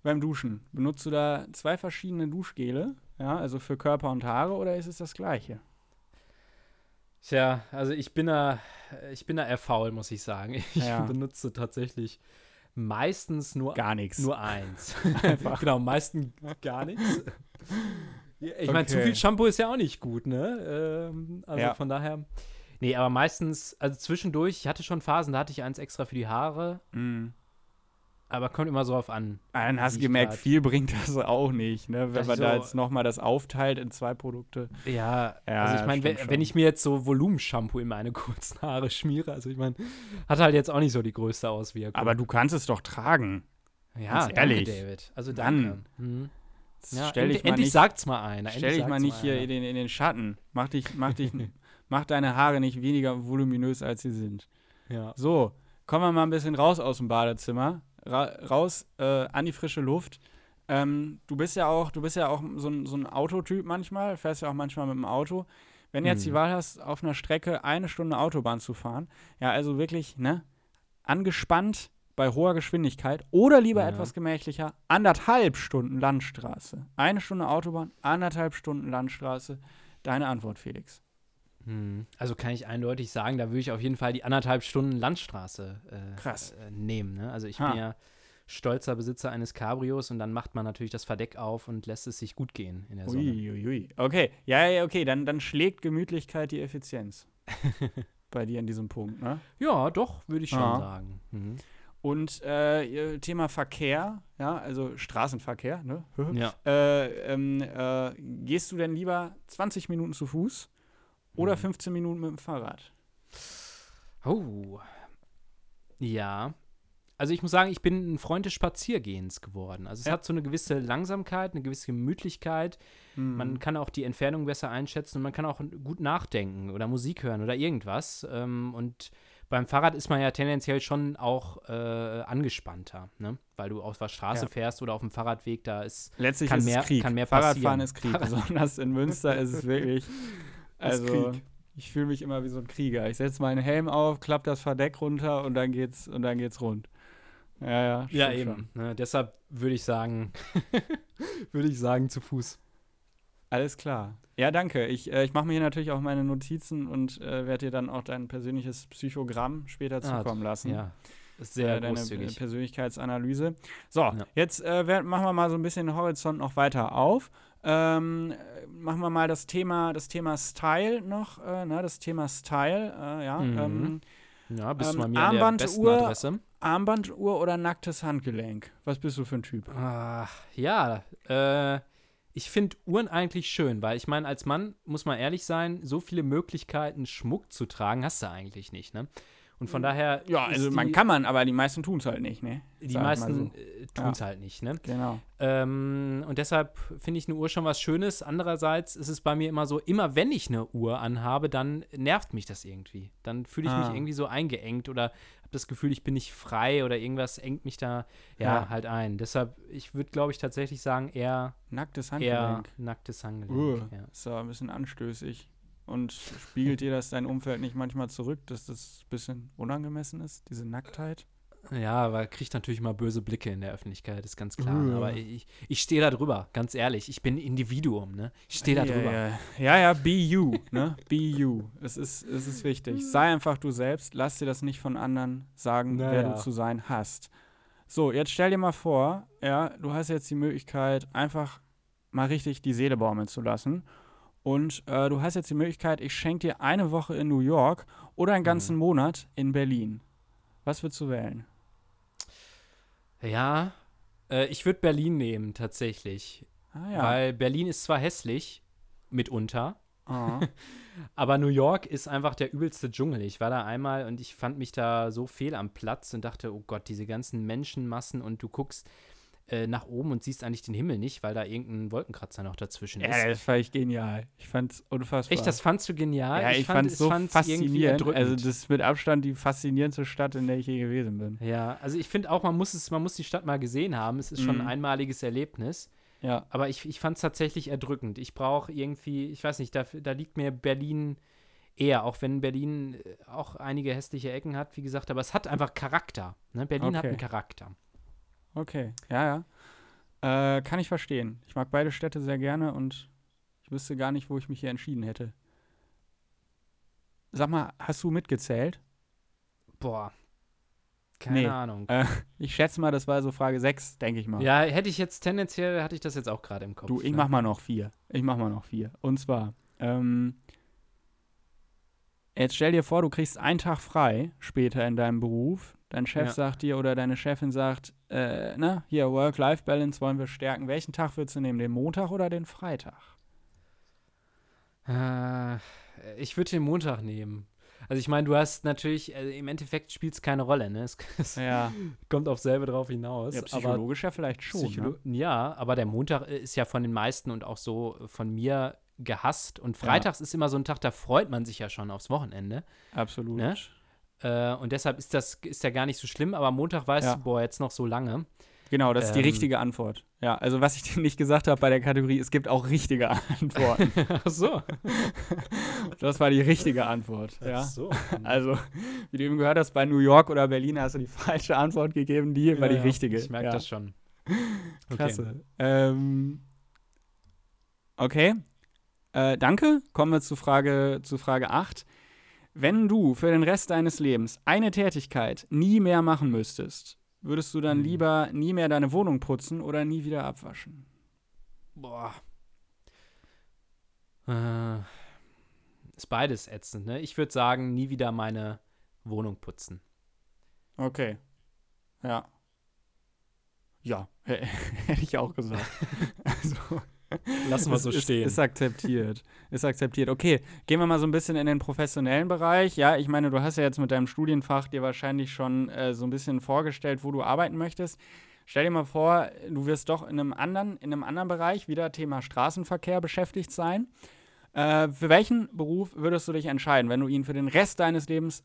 Beim Duschen, benutzt du da zwei verschiedene Duschgele, ja, also für Körper und Haare oder ist es das gleiche? Tja, also ich bin da, ich bin da eher faul, muss ich sagen. Ich Ja. benutze tatsächlich meistens nur, Gar nichts. nur eins. Einfach. genau, meistens gar nichts. Ich meine, zu Okay. viel Shampoo ist ja auch nicht gut, ne? Ähm, also Ja. von daher. Nee, aber meistens, also zwischendurch, ich hatte schon Phasen, da hatte ich eins extra für die Haare, Mm. Aber kommt immer so auf an. Dann hast du ich gemerkt, grad- viel bringt das auch nicht, ne? Wenn Das man da so- jetzt nochmal das aufteilt in zwei Produkte. Ja, Ja, also ich meine, wenn, wenn ich mir jetzt so Volumenshampoo in meine kurzen Haare schmiere, also ich meine, hat halt jetzt auch nicht so die größte Auswirkung. Aber du kannst es doch tragen. ja, ganz ehrlich. danke, David. Also danke. Hm. Ja, stell end- dich mal endlich nicht, sagt's mal einer. stell dich mal nicht hier einer. in den, in den Schatten. Mach dich, mach dich, mach deine Haare nicht weniger voluminös, als sie sind. Ja. So, kommen wir mal ein bisschen raus aus dem Badezimmer, ra raus äh, an die frische Luft. Ähm, du bist ja auch, du bist ja auch so ein, so ein Autotyp manchmal, fährst ja auch manchmal mit dem Auto. Wenn du jetzt die Mhm. Wahl hast, auf einer Strecke eine Stunde Autobahn zu fahren, ja, also wirklich, ne, angespannt bei hoher Geschwindigkeit oder lieber Ja. etwas gemächlicher, anderthalb Stunden Landstraße. Eine Stunde Autobahn, anderthalb Stunden Landstraße. Deine Antwort, Felix. Hm. Also kann ich eindeutig sagen, da würde ich auf jeden Fall die anderthalb Stunden Landstraße äh, Krass. Äh, nehmen. Ne? Also ich Ha. bin ja stolzer Besitzer eines Cabrios und dann macht man natürlich das Verdeck auf und lässt es sich gut gehen in der Sonne. Ui, ui, ui. Okay, ja, ja, okay, dann, dann schlägt Gemütlichkeit die Effizienz. Bei dir in diesem Punkt, ne? Ja, doch, würde ich schon Ja. sagen. Mhm. Und äh, ihr Thema Verkehr, ja, also Straßenverkehr, ne? Ja. äh, ähm, äh, gehst du denn lieber 20 Minuten zu Fuß oder Mhm. 15 Minuten mit dem Fahrrad? Oh. Ja. Also ich muss sagen, ich bin ein Freund des Spaziergehens geworden. Also es Ja. hat so eine gewisse Langsamkeit, eine gewisse Gemütlichkeit. Hm. Man kann auch die Entfernung besser einschätzen und man kann auch gut nachdenken oder Musik hören oder irgendwas. Ähm, und beim Fahrrad ist man ja tendenziell schon auch äh, angespannter, ne? weil du auf der Straße Ja. fährst oder auf dem Fahrradweg, da ist Letztlich kann ist mehr- es Krieg. kann mehr Fahrradfahren passieren. ist Krieg. Besonders in Münster ist es wirklich. Also, ich fühle mich immer wie so ein Krieger. Ich setze meinen Helm auf, klappe das Verdeck runter und dann geht's und dann geht's rund. Ja, ja. ja eben. Ne? Deshalb würde ich sagen, würde ich sagen zu Fuß. Alles klar. Ja, danke. Ich, äh, ich mache mir hier natürlich auch meine Notizen und äh, werde dir dann auch dein persönliches Psychogramm später Ah, zukommen lassen. Ja, ist sehr äh, deine großzügig. Persönlichkeitsanalyse. So, Ja. jetzt äh, machen wir mal so ein bisschen den Horizont noch weiter auf. Ähm, äh, machen wir mal das Thema, das Thema Style noch, äh, ne, das Thema Style, äh, ja. Mhm. Ähm, Ja, bist Ähm, du mal mir an der Armband, besten Uhr- Adresse. Armbanduhr oder nacktes Handgelenk? Was bist du für ein Typ? Ah, ja, äh, ich finde Uhren eigentlich schön, weil ich meine, als Mann muss man ehrlich sein, so viele Möglichkeiten, Schmuck zu tragen, hast du eigentlich nicht, ne? Und von daher. Ja, also man die, kann man, aber die meisten tun es halt nicht, ne? Die meisten so. äh, tun es halt nicht, ne? Genau. Ähm, und deshalb finde ich eine Uhr schon was Schönes. Andererseits ist es bei mir immer so, immer wenn ich eine Uhr anhabe, dann nervt mich das irgendwie. Dann fühle ich Ah. mich irgendwie so eingeengt oder habe das Gefühl, ich bin nicht frei oder irgendwas engt mich da ja, Ja. halt ein. Deshalb, ich würde, glaube ich, tatsächlich sagen, eher, Nacktes eher Handgelenk. nacktes Handgelenk. Uh, Ja. ist ein bisschen anstößig. Und spiegelt dir das dein Umfeld nicht manchmal zurück, dass das ein bisschen unangemessen ist, diese Nacktheit? ja, aber kriegt natürlich mal böse Blicke in der Öffentlichkeit, ist ganz klar. Uh. Aber ich, ich stehe da drüber, ganz ehrlich. Ich bin Individuum, ne? Ich stehe da ja, drüber. Ja, ja, ja, be you, ne? Be you. Es ist, es ist wichtig. Sei einfach du selbst. Lass dir das nicht von anderen sagen, Na wer du zu sein hast. So, jetzt stell dir mal vor, ja, du hast jetzt die Möglichkeit, einfach mal richtig die Seele baumeln zu lassen. Und äh, du hast jetzt die Möglichkeit, ich schenke dir eine Woche in New York oder einen ganzen Mhm. Monat in Berlin. Was würdest du wählen? Ja, äh, ich würde Berlin nehmen, tatsächlich. Ah ja. Weil Berlin ist zwar hässlich, mitunter, aber New York ist einfach der übelste Dschungel. Ich war da einmal und ich fand mich da so fehl am Platz und dachte, oh Gott, diese ganzen Menschenmassen und du guckst äh, nach oben und siehst eigentlich den Himmel nicht, weil da irgendein Wolkenkratzer noch dazwischen ist. ja, das fand ich genial. Ich fand's unfassbar. Echt, das fandst du genial? ja, ich, fand's es so fand's faszinierend. Also, das ist mit Abstand die faszinierendste Stadt, in der ich je gewesen bin. ja, also ich finde auch, man muss es, man muss die Stadt mal gesehen haben. Es ist schon Mhm. ein einmaliges Erlebnis. Ja. Aber ich, ich fand es tatsächlich erdrückend. Ich brauche irgendwie, ich weiß nicht, da, da liegt mir Berlin eher, auch wenn Berlin äh, auch einige hässliche Ecken hat, wie gesagt, aber es hat einfach Charakter. Ne? Berlin hat Okay. einen Charakter. Okay, ja, ja. Äh, kann ich verstehen. Ich mag beide Städte sehr gerne und ich wüsste gar nicht, wo ich mich hier entschieden hätte. Sag mal, hast du mitgezählt? Boah. Keine Nee. Ahnung. Äh, ich schätze mal, das war so Frage 6, denke ich mal. Ja, hätte ich jetzt tendenziell, hatte ich das jetzt auch gerade im Kopf. du, ich ne? mach mal noch vier. Ich mach mal noch vier. Und zwar, ähm, jetzt stell dir vor, du kriegst einen Tag frei später in deinem Beruf. Dein Chef Ja. sagt dir oder deine Chefin sagt, äh, na, hier, Work-Life-Balance wollen wir stärken. Welchen Tag würdest du nehmen? Den Montag oder den Freitag? Äh, ich würde den Montag nehmen. Also ich meine, du hast natürlich, äh, im Endeffekt spielt es keine Rolle, ne? Es, es Ja, kommt auf selbe drauf hinaus. ja aber psychologisch ja vielleicht schon. Psycholo Ne? Ja, aber der Montag äh, ist ja von den meisten und auch so von mir gehasst. Und freitags ist immer so ein Tag, da freut man sich ja schon aufs Wochenende. Absolut. Ne? Äh, und deshalb ist das ist ja gar nicht so schlimm, aber Montag weißt Ja. du, boah, jetzt noch so lange. Genau, das ist die Ähm. richtige Antwort. Ja, also was ich dir nicht gesagt habe bei der Kategorie, es gibt auch richtige Antworten. Ach so. das war die richtige Antwort. Ja. Ach so. Also, wie du eben gehört hast, bei New York oder Berlin hast du die falsche Antwort gegeben, die war die Ja, ja. richtige. Ich merke ja. das schon. Okay. Klasse. Ähm, okay. Äh, danke. Kommen wir zu Frage, zu Frage 8. Wenn du für den Rest deines Lebens eine Tätigkeit nie mehr machen müsstest, würdest du dann Hm. lieber nie mehr deine Wohnung putzen oder nie wieder abwaschen? Boah. Äh, ist beides ätzend, ne? Ich würde sagen, nie wieder meine Wohnung putzen. Okay. Ja. Ja, hätte ich auch gesagt. also, Lassen wir so ist, stehen. Ist akzeptiert. Ist akzeptiert. Okay, gehen wir mal so ein bisschen in den professionellen Bereich. Ja, ich meine, du hast ja jetzt mit deinem Studienfach dir wahrscheinlich schon äh, so ein bisschen vorgestellt, wo du arbeiten möchtest. Stell dir mal vor, du wirst doch in einem anderen, in einem anderen Bereich wieder Thema Straßenverkehr beschäftigt sein. Äh, für welchen Beruf würdest du dich entscheiden, wenn du ihn für den Rest deines Lebens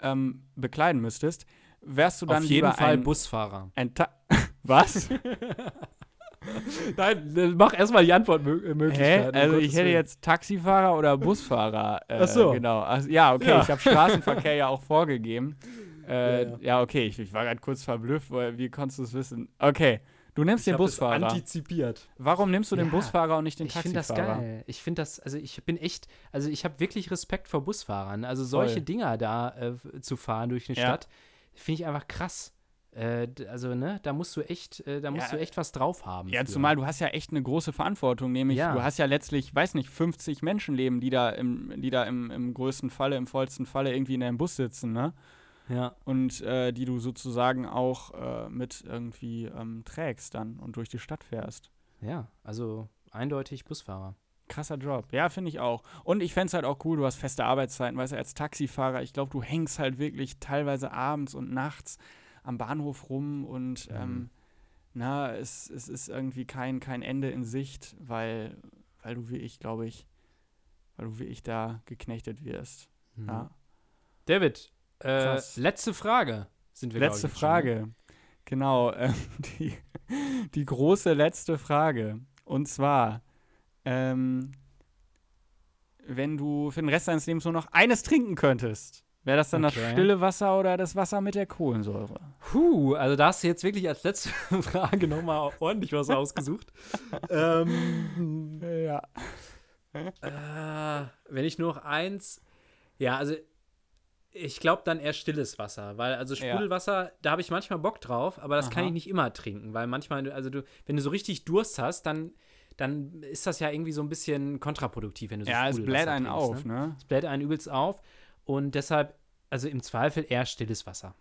ähm, bekleiden müsstest? Wärst du dann Auf jeden Fall ein, Busfahrer. ein Ta Was? Nein, äh, mach erstmal die Hä? Antwortmöglichkeit. Also ich hätte jetzt Taxifahrer oder Busfahrer. Äh, Ach so. Genau. Also, ja, okay, Ja. ich habe Straßenverkehr ja auch vorgegeben. Äh, Ja, ja, ja. okay, ich, ich war gerade kurz verblüfft, weil wie konntest du es wissen? Okay, du nimmst den hab das Busfahrer. antizipiert. Warum nimmst du den Ja, Busfahrer und nicht den Ich finde das Taxifahrer? geil. Ich finde das, also ich bin echt, also ich habe wirklich Respekt vor Busfahrern. Also solche Voll. Dinger da äh, zu fahren durch eine Ja. Stadt, finde ich einfach krass. Äh, also, ne, da musst du echt, äh, da musst Ja. du echt was drauf haben. Ja, für. zumal du hast ja echt eine große Verantwortung, nämlich Ja. du hast ja letztlich, weiß nicht, 50 Menschenleben, die da im, die da im, im größten Falle, im vollsten Falle irgendwie in deinem Bus sitzen, ne? Ja, Und äh, die du sozusagen auch äh, mit irgendwie ähm, trägst dann und durch die Stadt fährst. ja, also eindeutig Busfahrer. Krasser Job. Ja, finde ich auch. Und ich fände es halt auch cool, du hast feste Arbeitszeiten, weißt du, als Taxifahrer, ich glaube, du hängst halt wirklich teilweise abends und nachts am Bahnhof rum und Mhm. ähm, na, es, es ist irgendwie kein, kein Ende in Sicht, weil, weil du wie ich, glaube ich, weil du wie ich da geknechtet wirst. Mhm. Ja. David, äh, letzte Frage sind wir Letzte ich, schon, ne? Frage. Genau, ähm, die, die große letzte Frage. Und zwar, ähm, wenn du für den Rest deines Lebens nur noch eines trinken könntest, wäre das dann das Okay. stille Wasser oder das Wasser mit der Kohlensäure? Puh, also da hast du jetzt wirklich als letzte Frage nochmal ordentlich was ausgesucht. ähm, Ja. Äh, wenn ich nur noch eins. Ja, also ich glaube dann eher stilles Wasser, weil also Ja. Sprudelwasser, da habe ich manchmal Bock drauf, aber das kann Aha. ich nicht immer trinken, weil manchmal, also du, wenn du so richtig Durst hast, dann, dann ist das ja irgendwie so ein bisschen kontraproduktiv, wenn du so Ja, es bläht einen trinkst, auf, Ne? ne? Es bläht einen übelst auf und deshalb, also im Zweifel eher stilles Wasser.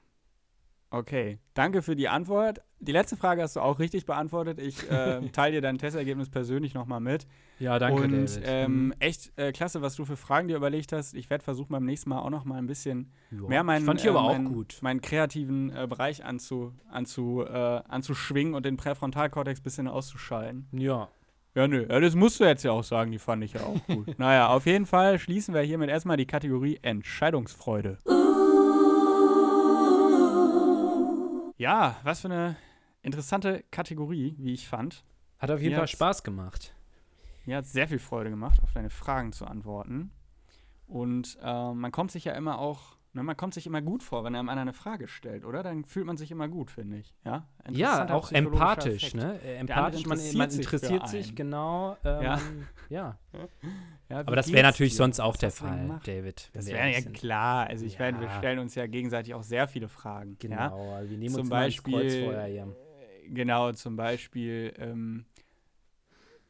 Okay, danke für die Antwort. Die letzte Frage hast du auch richtig beantwortet. Ich äh, teile dir dein Testergebnis persönlich nochmal mit. Ja, danke, Und ähm, Mhm. echt äh, klasse, was du für Fragen dir überlegt hast. Ich werde versuchen, beim nächsten Mal auch noch mal ein bisschen mehr meinen, äh, meinen, meinen kreativen äh, Bereich anzu, anzu, äh, anzuschwingen und den Präfrontalkortex ein bisschen auszuschalten. Ja. Ja, nö, ja, das musst du jetzt ja auch sagen, die fand ich ja auch gut. naja, auf jeden Fall schließen wir hiermit erstmal die Kategorie Entscheidungsfreude. Ja, was für eine interessante Kategorie, wie ich fand. Hat auf jeden Mir Fall Spaß gemacht. Mir hat sehr viel Freude gemacht, auf deine Fragen zu antworten. Und äh, man kommt sich ja immer auch, ne, man kommt sich immer gut vor, wenn einem einer eine Frage stellt, oder? Dann fühlt man sich immer gut, finde ich. Ja, Ja, auch empathisch, Effekt. ne? Äh, Empathisch, man, interessiert man sich interessiert sich, einen. genau. Ähm, Ja. ja. Ja, Aber das wäre natürlich dir? sonst auch Was der Fall, gemacht? David. Das wäre ja sind. klar. Also ich meine, wir Ja. stellen uns ja gegenseitig auch sehr viele Fragen. Ja? Genau, also wir nehmen Zum uns mal Beispiel, Kreuzfeuer hier. äh, genau, zum Beispiel, ähm,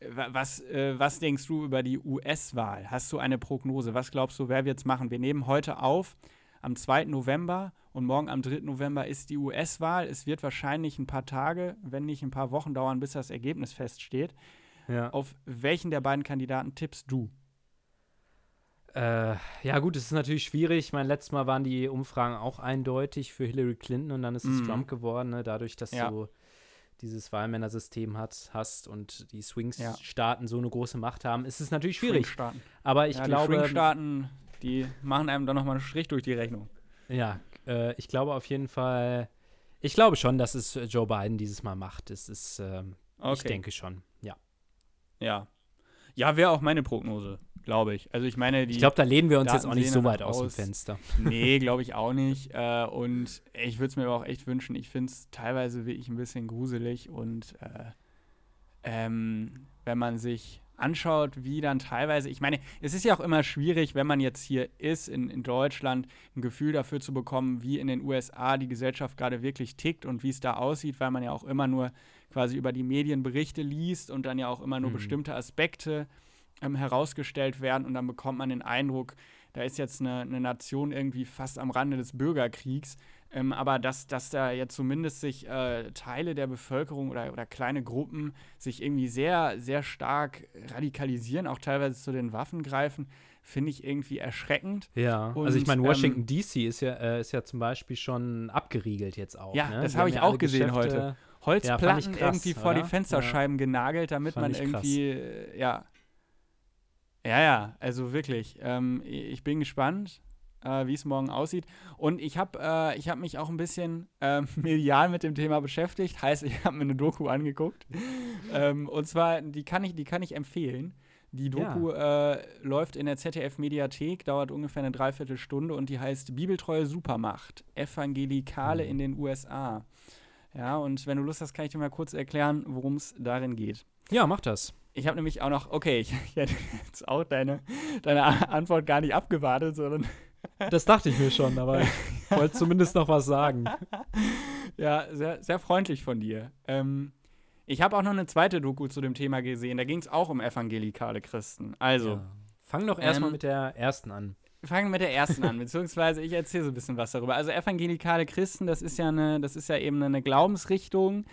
wa- was, äh, was denkst du über die US-Wahl? Hast du eine Prognose? Was glaubst du, wer wird es machen? Wir nehmen heute auf, am 2. November und morgen am 3. November ist die US-Wahl. Es wird wahrscheinlich ein paar Tage, wenn nicht ein paar Wochen dauern, bis das Ergebnis feststeht. Ja. Auf welchen der beiden Kandidaten tippst du? Äh, ja, gut, es ist natürlich schwierig. Ich meine, letztes Mal waren die Umfragen auch eindeutig für Hillary Clinton und dann ist es Mhm. Trump geworden, ne? dadurch, dass Ja. du dieses Wahlmännersystem hat, hast und die Ja. Swing-Staaten so eine große Macht haben, ist es natürlich schwierig. Aber ich ja, die glaube, Schwingstaaten, die machen einem dann nochmal einen Strich durch die Rechnung. ja, äh, ich glaube auf jeden Fall, ich glaube schon, dass es Joe Biden dieses Mal macht. Es ist, ähm, ich denke schon, ja. Ja. Ja, wäre auch meine Prognose, glaube ich. Also ich meine, die. Ich glaube, da lehnen wir uns jetzt Daten auch nicht so weit aus dem aus. Fenster. nee, glaube ich auch nicht. Äh, und ich würde es mir aber auch echt wünschen. Ich finde es teilweise wirklich ein bisschen gruselig und äh, ähm, wenn man sich anschaut, wie dann teilweise, ich meine, es ist ja auch immer schwierig, wenn man jetzt hier ist in, in Deutschland, ein Gefühl dafür zu bekommen, wie in den USA die Gesellschaft gerade wirklich tickt und wie es da aussieht, weil man ja auch immer nur quasi über die Medienberichte liest und dann ja auch immer nur Mhm. bestimmte Aspekte ähm, herausgestellt werden und dann bekommt man den Eindruck, da ist jetzt eine, eine Nation irgendwie fast am Rande des Bürgerkriegs. Ähm, aber dass, dass da jetzt zumindest sich äh, Teile der Bevölkerung oder, oder kleine Gruppen sich irgendwie sehr, sehr stark radikalisieren, auch teilweise zu den Waffen greifen, finde ich irgendwie erschreckend. Ja, Und, also ich meine, ähm, Washington DC ist ja, äh, ist ja zum Beispiel schon abgeriegelt jetzt auch. Ja, ne? das Die habe ich ja auch gesehen Geschäfte- heute. Holzplatten Ja, krass, irgendwie vor die oder? Fensterscheiben genagelt, damit man irgendwie, äh, ja. Ja, ja, also wirklich. Ähm, ich bin gespannt, äh, wie es morgen aussieht. Und ich habe äh, ich hab mich auch ein bisschen ähm, medial mit dem Thema beschäftigt. Heißt, ich habe mir eine Doku angeguckt. ähm, und zwar, die kann ich, die kann ich empfehlen. Die Doku äh, läuft in der ZDF-Mediathek, dauert ungefähr eine Dreiviertelstunde und die heißt Bibeltreue Supermacht, Evangelikale Mhm. in den USA. Ja, und wenn du Lust hast, kann ich dir mal kurz erklären, worum es darin geht. Ja, mach das. Ich habe nämlich auch noch, okay, ich, ich hätte jetzt auch deine, deine Antwort gar nicht abgewartet, sondern Das dachte ich mir schon, aber ich wollte zumindest noch was sagen. ja, sehr, sehr freundlich von dir. Ähm, ich habe auch noch eine zweite Doku zu dem Thema gesehen. Da ging es auch um evangelikale Christen. Also, Ja. Fang doch erstmal Ähm, mit der ersten an. wir fangen mit der ersten an, beziehungsweise ich erzähle so ein bisschen was darüber. Also evangelikale Christen, das ist ja eine, das ist ja eben eine Glaubensrichtung.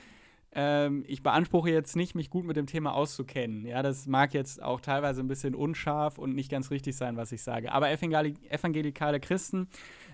Ähm, ich beanspruche jetzt nicht, mich gut mit dem Thema auszukennen. Ja, das mag jetzt auch teilweise ein bisschen unscharf und nicht ganz richtig sein, was ich sage. Aber evangeli evangelikale Christen,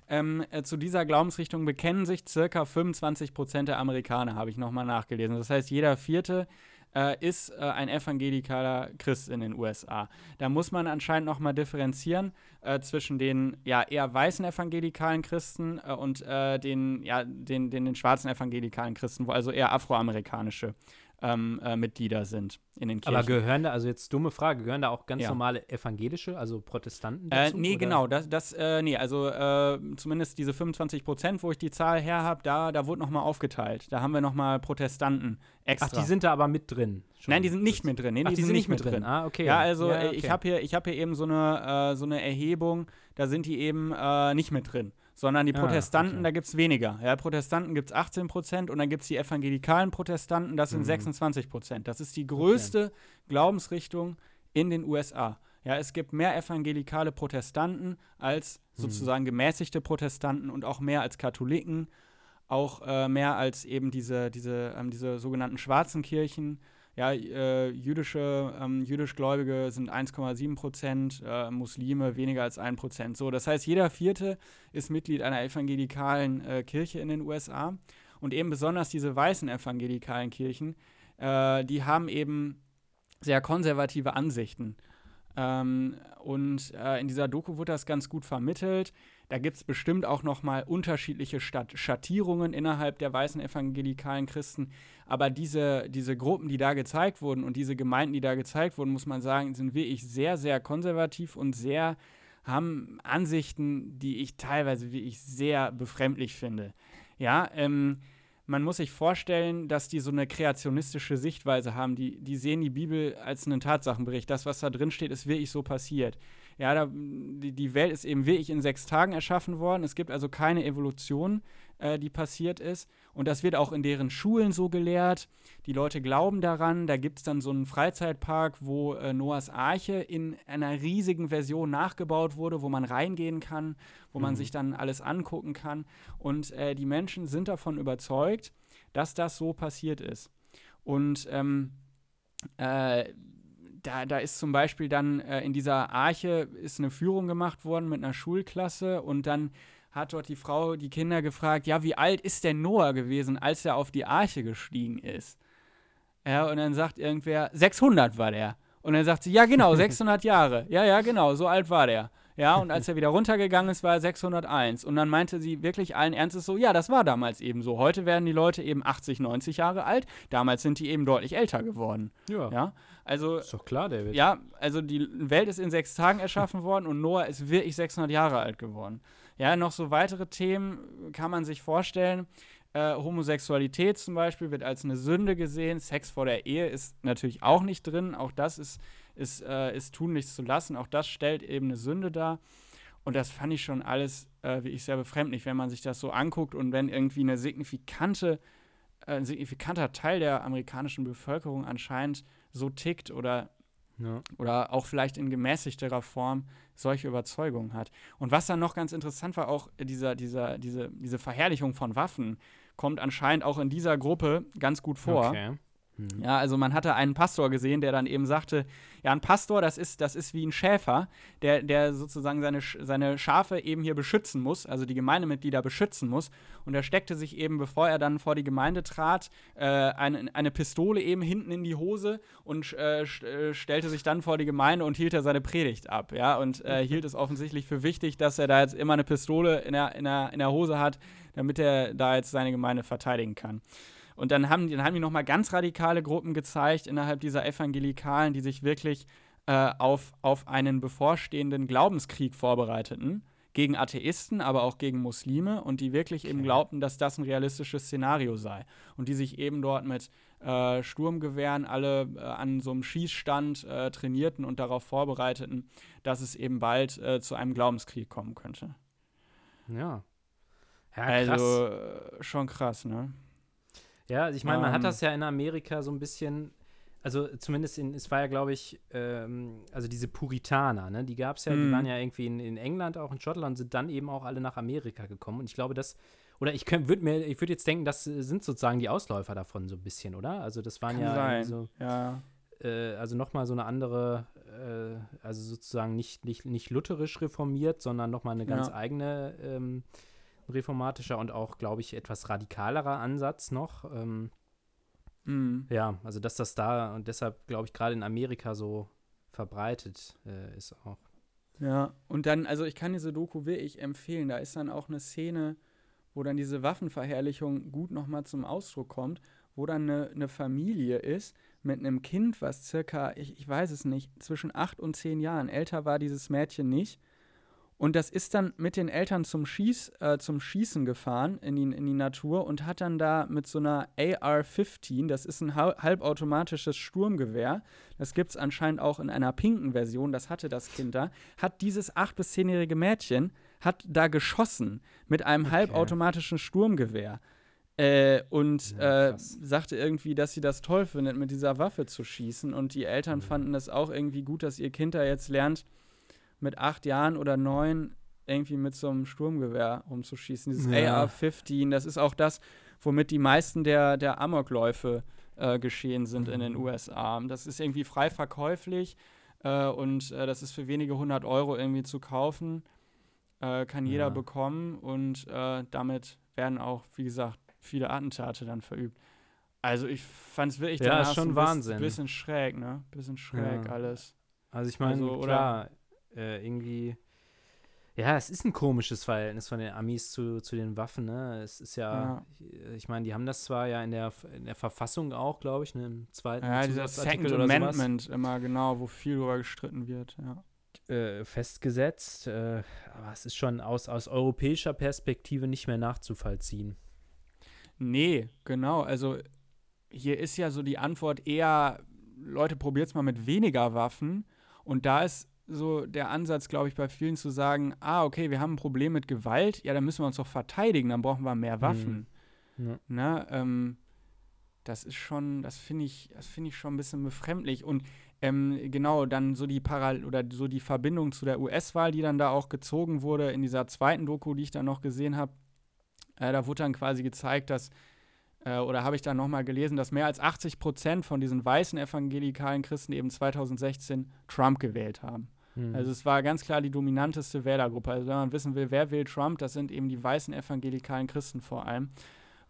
ähm, äh, zu dieser Glaubensrichtung bekennen sich circa 25 Prozent der Amerikaner, habe ich nochmal nachgelesen. Das heißt, jeder vierte äh, ist äh, ein evangelikaler Christ in den USA. Da muss man anscheinend nochmal differenzieren äh, zwischen den ja, eher weißen evangelikalen Christen äh, und äh, den, ja, den, den, den schwarzen evangelikalen Christen, also eher afroamerikanische ähm, äh, Mitglieder sind in den Kirchen. Aber gehören da, also jetzt dumme Frage, gehören da auch ganz Ja. normale evangelische, also Protestanten Äh, dazu? nee, oder? genau, das, das äh, nee, also äh, zumindest diese 25 Prozent, wo ich die Zahl her habe, da, da wurde nochmal aufgeteilt. Da haben wir nochmal Protestanten extra. Ach, die sind da aber mit drin. schon. Nein, die sind nicht mit drin. Nee, Ach, die, sind nicht mit drin. Ah, okay. Ja, also Ja, äh, okay. ich habe hier, ich hab hier eben so eine, äh, so eine Erhebung, da sind die eben äh, nicht mit drin. Sondern die Ah, Protestanten, okay. da gibt es weniger. Ja, Protestanten gibt es 18 Prozent und dann gibt es die evangelikalen Protestanten, das sind Mhm. 26 Prozent. Das ist die größte Glaubensrichtung in den USA. Ja, es gibt mehr evangelikale Protestanten als Mhm. sozusagen gemäßigte Protestanten und auch mehr als Katholiken. auch äh, mehr als eben diese, diese, ähm, diese sogenannten schwarzen Kirchen. Ja, äh, jüdische, ähm, jüdischgläubige sind 1,7 Prozent, äh, Muslime weniger als 1 Prozent. So, das heißt, jeder Vierte ist Mitglied einer evangelikalen äh, Kirche in den USA. Und eben besonders diese weißen evangelikalen Kirchen, äh, die haben eben sehr konservative Ansichten. Ähm, und äh, in dieser Doku wird das ganz gut vermittelt. Da gibt es bestimmt auch noch mal unterschiedliche Schattierungen innerhalb der weißen evangelikalen Christen. Aber diese, diese Gruppen, die da gezeigt wurden und diese Gemeinden, die da gezeigt wurden, muss man sagen, sind wirklich sehr, sehr konservativ und sehr haben Ansichten, die ich teilweise wirklich sehr befremdlich finde. Ja, ähm, man muss sich vorstellen, dass die so eine kreationistische Sichtweise haben. Die, die sehen die Bibel als einen Tatsachenbericht. Das, was da drin steht, ist wirklich so passiert. Ja, da, die, die Welt ist eben wirklich in sechs Tagen erschaffen worden. Es gibt also keine Evolution, äh, die passiert ist. Und das wird auch in deren Schulen so gelehrt. Die Leute glauben daran. Da gibt es dann so einen Freizeitpark, wo äh, Noahs Arche in einer riesigen Version nachgebaut wurde, wo man reingehen kann, wo mhm. man sich dann alles angucken kann. Und äh, die Menschen sind davon überzeugt, dass das so passiert ist. Und ähm, äh, da, da ist zum Beispiel dann äh, in dieser Arche ist eine Führung gemacht worden mit einer Schulklasse und dann hat dort die Frau die Kinder gefragt, ja, wie alt ist denn Noah gewesen, als er auf die Arche gestiegen ist? Ja, und dann sagt irgendwer, 600 war der. Und dann sagt sie, ja, genau, 600 Jahre. Ja, ja, genau, so alt war der. Ja, und als er wieder runtergegangen ist, war er 601. Und dann meinte sie wirklich allen Ernstes so, ja, das war damals eben so. Heute werden die Leute eben 80, 90 Jahre alt. Damals sind die eben deutlich älter geworden. Ja. ja? Also, ist doch klar, David. Ja, also die Welt ist in sechs Tagen erschaffen worden und Noah ist wirklich 600 Jahre alt geworden. Ja, noch so weitere Themen kann man sich vorstellen. Äh, Homosexualität zum Beispiel wird als eine Sünde gesehen. Sex vor der Ehe ist natürlich auch nicht drin. Auch das ist, ist, äh, ist tun nichts zu lassen. Auch das stellt eben eine Sünde dar. Und das fand ich schon alles äh, wirklich sehr befremdlich, wenn man sich das so anguckt und wenn irgendwie eine signifikante, äh, ein signifikanter Teil der amerikanischen Bevölkerung anscheinend so tickt oder, ja. oder auch vielleicht in gemäßigterer Form solche Überzeugungen hat. Und was dann noch ganz interessant war, auch dieser, dieser, diese, diese Verherrlichung von Waffen kommt anscheinend auch in dieser Gruppe ganz gut vor. Okay. Mhm. Ja, also man hatte einen Pastor gesehen, der dann eben sagte, ja, ein Pastor, das ist, das ist wie ein Schäfer, der, der sozusagen seine, seine Schafe eben hier beschützen muss, also die Gemeindemitglieder beschützen muss. Und er steckte sich eben, bevor er dann vor die Gemeinde trat, äh, eine, eine Pistole eben hinten in die Hose und äh, äh stellte sich dann vor die Gemeinde und hielt er seine Predigt ab, ja, und äh, hielt es offensichtlich für wichtig, dass er da jetzt immer eine Pistole in der, in der, in der Hose hat, damit er da jetzt seine Gemeinde verteidigen kann. Und dann haben, dann haben die nochmal ganz radikale Gruppen gezeigt innerhalb dieser Evangelikalen, die sich wirklich äh, auf, auf einen bevorstehenden Glaubenskrieg vorbereiteten. Gegen Atheisten, aber auch gegen Muslime und die wirklich eben glaubten, dass das ein realistisches Szenario sei. Und die sich eben dort mit äh, Sturmgewehren alle äh, an so einem Schießstand äh, trainierten und darauf vorbereiteten, dass es eben bald äh, zu einem Glaubenskrieg kommen könnte. Ja. ja also äh, schon krass, ne? Ja, ich meine, man hat das ähm. ja in Amerika so ein bisschen, also zumindest in, es war ja, glaube ich, ähm, also diese Puritaner, ne, die gab es ja, die waren mhm. ja irgendwie in, in, England, auch in Schottland, sind dann eben auch alle nach Amerika gekommen. Und ich glaube, das, oder ich würde mir, ich würde jetzt denken, das sind sozusagen die Ausläufer davon so ein bisschen, oder? Also das waren ja sein. so, ja. Äh, also nochmal so eine andere, äh, also sozusagen nicht, nicht, nicht lutherisch reformiert, sondern nochmal eine ganz ja. eigene ähm, reformatischer und auch, glaube ich, etwas radikalerer Ansatz noch. Ähm, mhm. Ja, also dass das da und deshalb, glaube ich, gerade in Amerika so verbreitet äh, ist auch. Ja, und dann, also ich kann diese Doku wirklich empfehlen. Da ist dann auch eine Szene, wo dann diese Waffenverherrlichung gut nochmal zum Ausdruck kommt, wo dann eine, eine, Familie ist mit einem Kind, was circa, ich, ich weiß es nicht, zwischen acht und zehn Jahren. Älter war dieses Mädchen nicht. Und das ist dann mit den Eltern zum, Schieß, äh, zum Schießen gefahren in die, in die Natur und hat dann da mit so einer AR-15, das ist ein halbautomatisches Sturmgewehr, das gibt es anscheinend auch in einer pinken Version, das hatte das Kind da, hat dieses 8- bis 10-jährige Mädchen, hat da geschossen mit einem okay. halbautomatischen Sturmgewehr. Äh, und ja, äh, sagte irgendwie, dass sie das toll findet, mit dieser Waffe zu schießen. Und die Eltern mhm. fanden das auch irgendwie gut, dass ihr Kind da jetzt lernt, mit acht Jahren oder neun irgendwie mit so einem Sturmgewehr rumzuschießen. Dieses Ja. AR-15, das ist auch das, womit die meisten der, der Amokläufe äh, geschehen sind in den Mhm. USA. Das ist irgendwie frei verkäuflich äh, und äh, das ist für wenige hundert Euro irgendwie zu kaufen. Äh, kann jeder Ja. bekommen und äh, damit werden auch, wie gesagt, viele Attentate dann verübt. Also ich fand es wirklich Ja, ist schon ein Wahnsinn. bisschen schräg, ne? Bisschen schräg Ja. alles. Also ich meine, Also, klar, äh, irgendwie, ja, es ist ein komisches Verhältnis von den Amis zu, zu den Waffen, ne? Es ist ja, ich meine, die haben das zwar ja in der, in der Verfassung auch, glaube ich, ne, im zweiten Ja, dieser Second oder Amendment immer genau, wo viel drüber gestritten wird, ja. sowas, äh, festgesetzt, äh, aber es ist schon aus, aus europäischer Perspektive nicht mehr nachzuvollziehen. Nee, genau. Also hier ist ja so die Antwort eher, Leute, probiert's mal mit weniger Waffen. Und da ist so der Ansatz, glaube ich, bei vielen zu sagen, ah, okay, wir haben ein Problem mit Gewalt, ja, dann müssen wir uns doch verteidigen, dann brauchen wir mehr Waffen. Ja. Ne? Ähm, das ist schon, das finde ich, das finde ich schon ein bisschen befremdlich. Und ähm, genau, dann so die Paral oder so die Verbindung zu der US-Wahl, die dann da auch gezogen wurde in dieser zweiten Doku, die ich dann noch gesehen habe. Äh, da wurde dann quasi gezeigt, dass, äh, oder habe ich dann nochmal gelesen, dass mehr als 80 Prozent von diesen weißen evangelikalen Christen eben 2016 Trump gewählt haben. Hm. Also es war ganz klar die dominanteste Wählergruppe. Also wenn man wissen will, wer wählt Trump, das sind eben die weißen evangelikalen Christen vor allem.